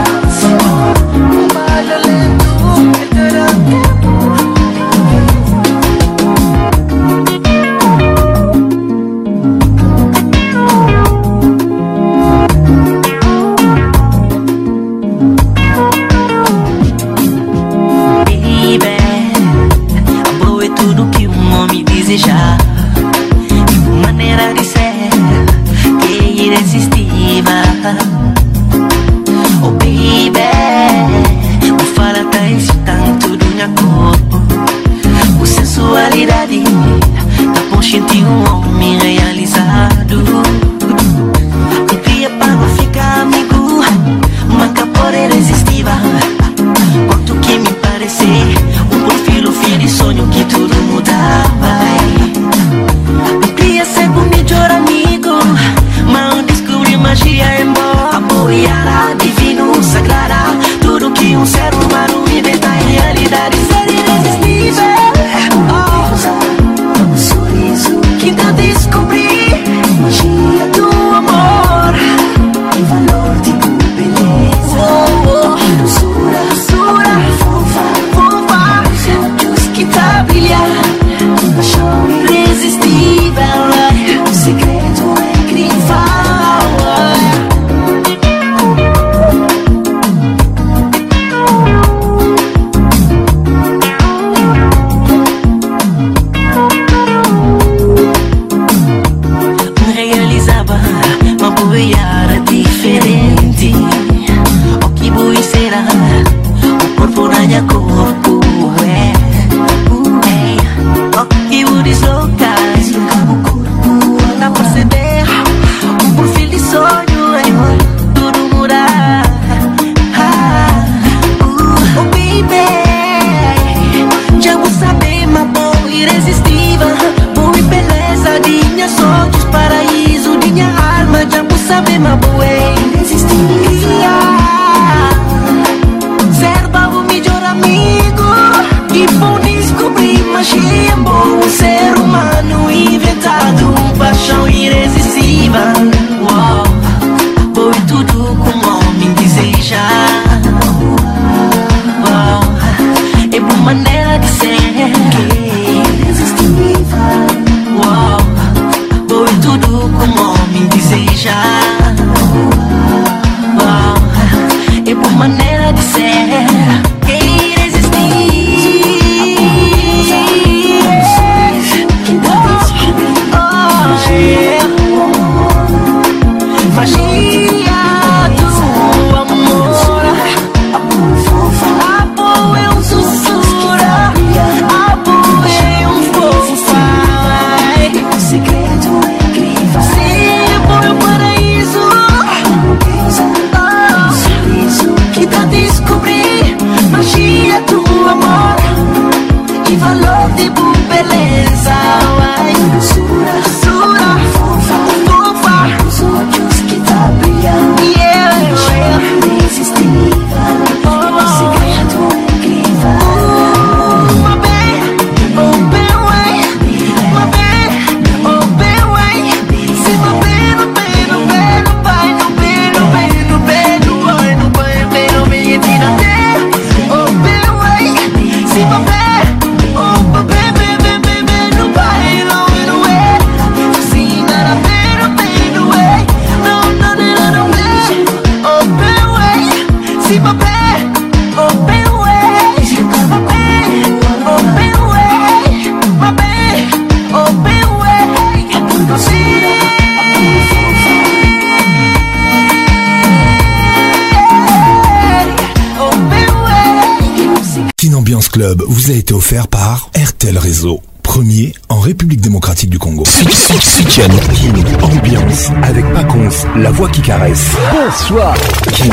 offert par RTL Réseau, premier en République démocratique du Congo. King, ambiance avec Paconce, la voix qui caresse. Bonsoir. King,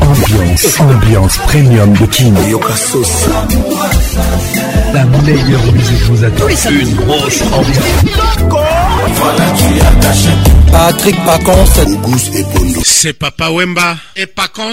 ambiance, ambiance premium de King. La meilleure musique vous attend. Une grosse ambiance. Voilà, Patrick Paconce. C'est Papa Wemba et Pac'ons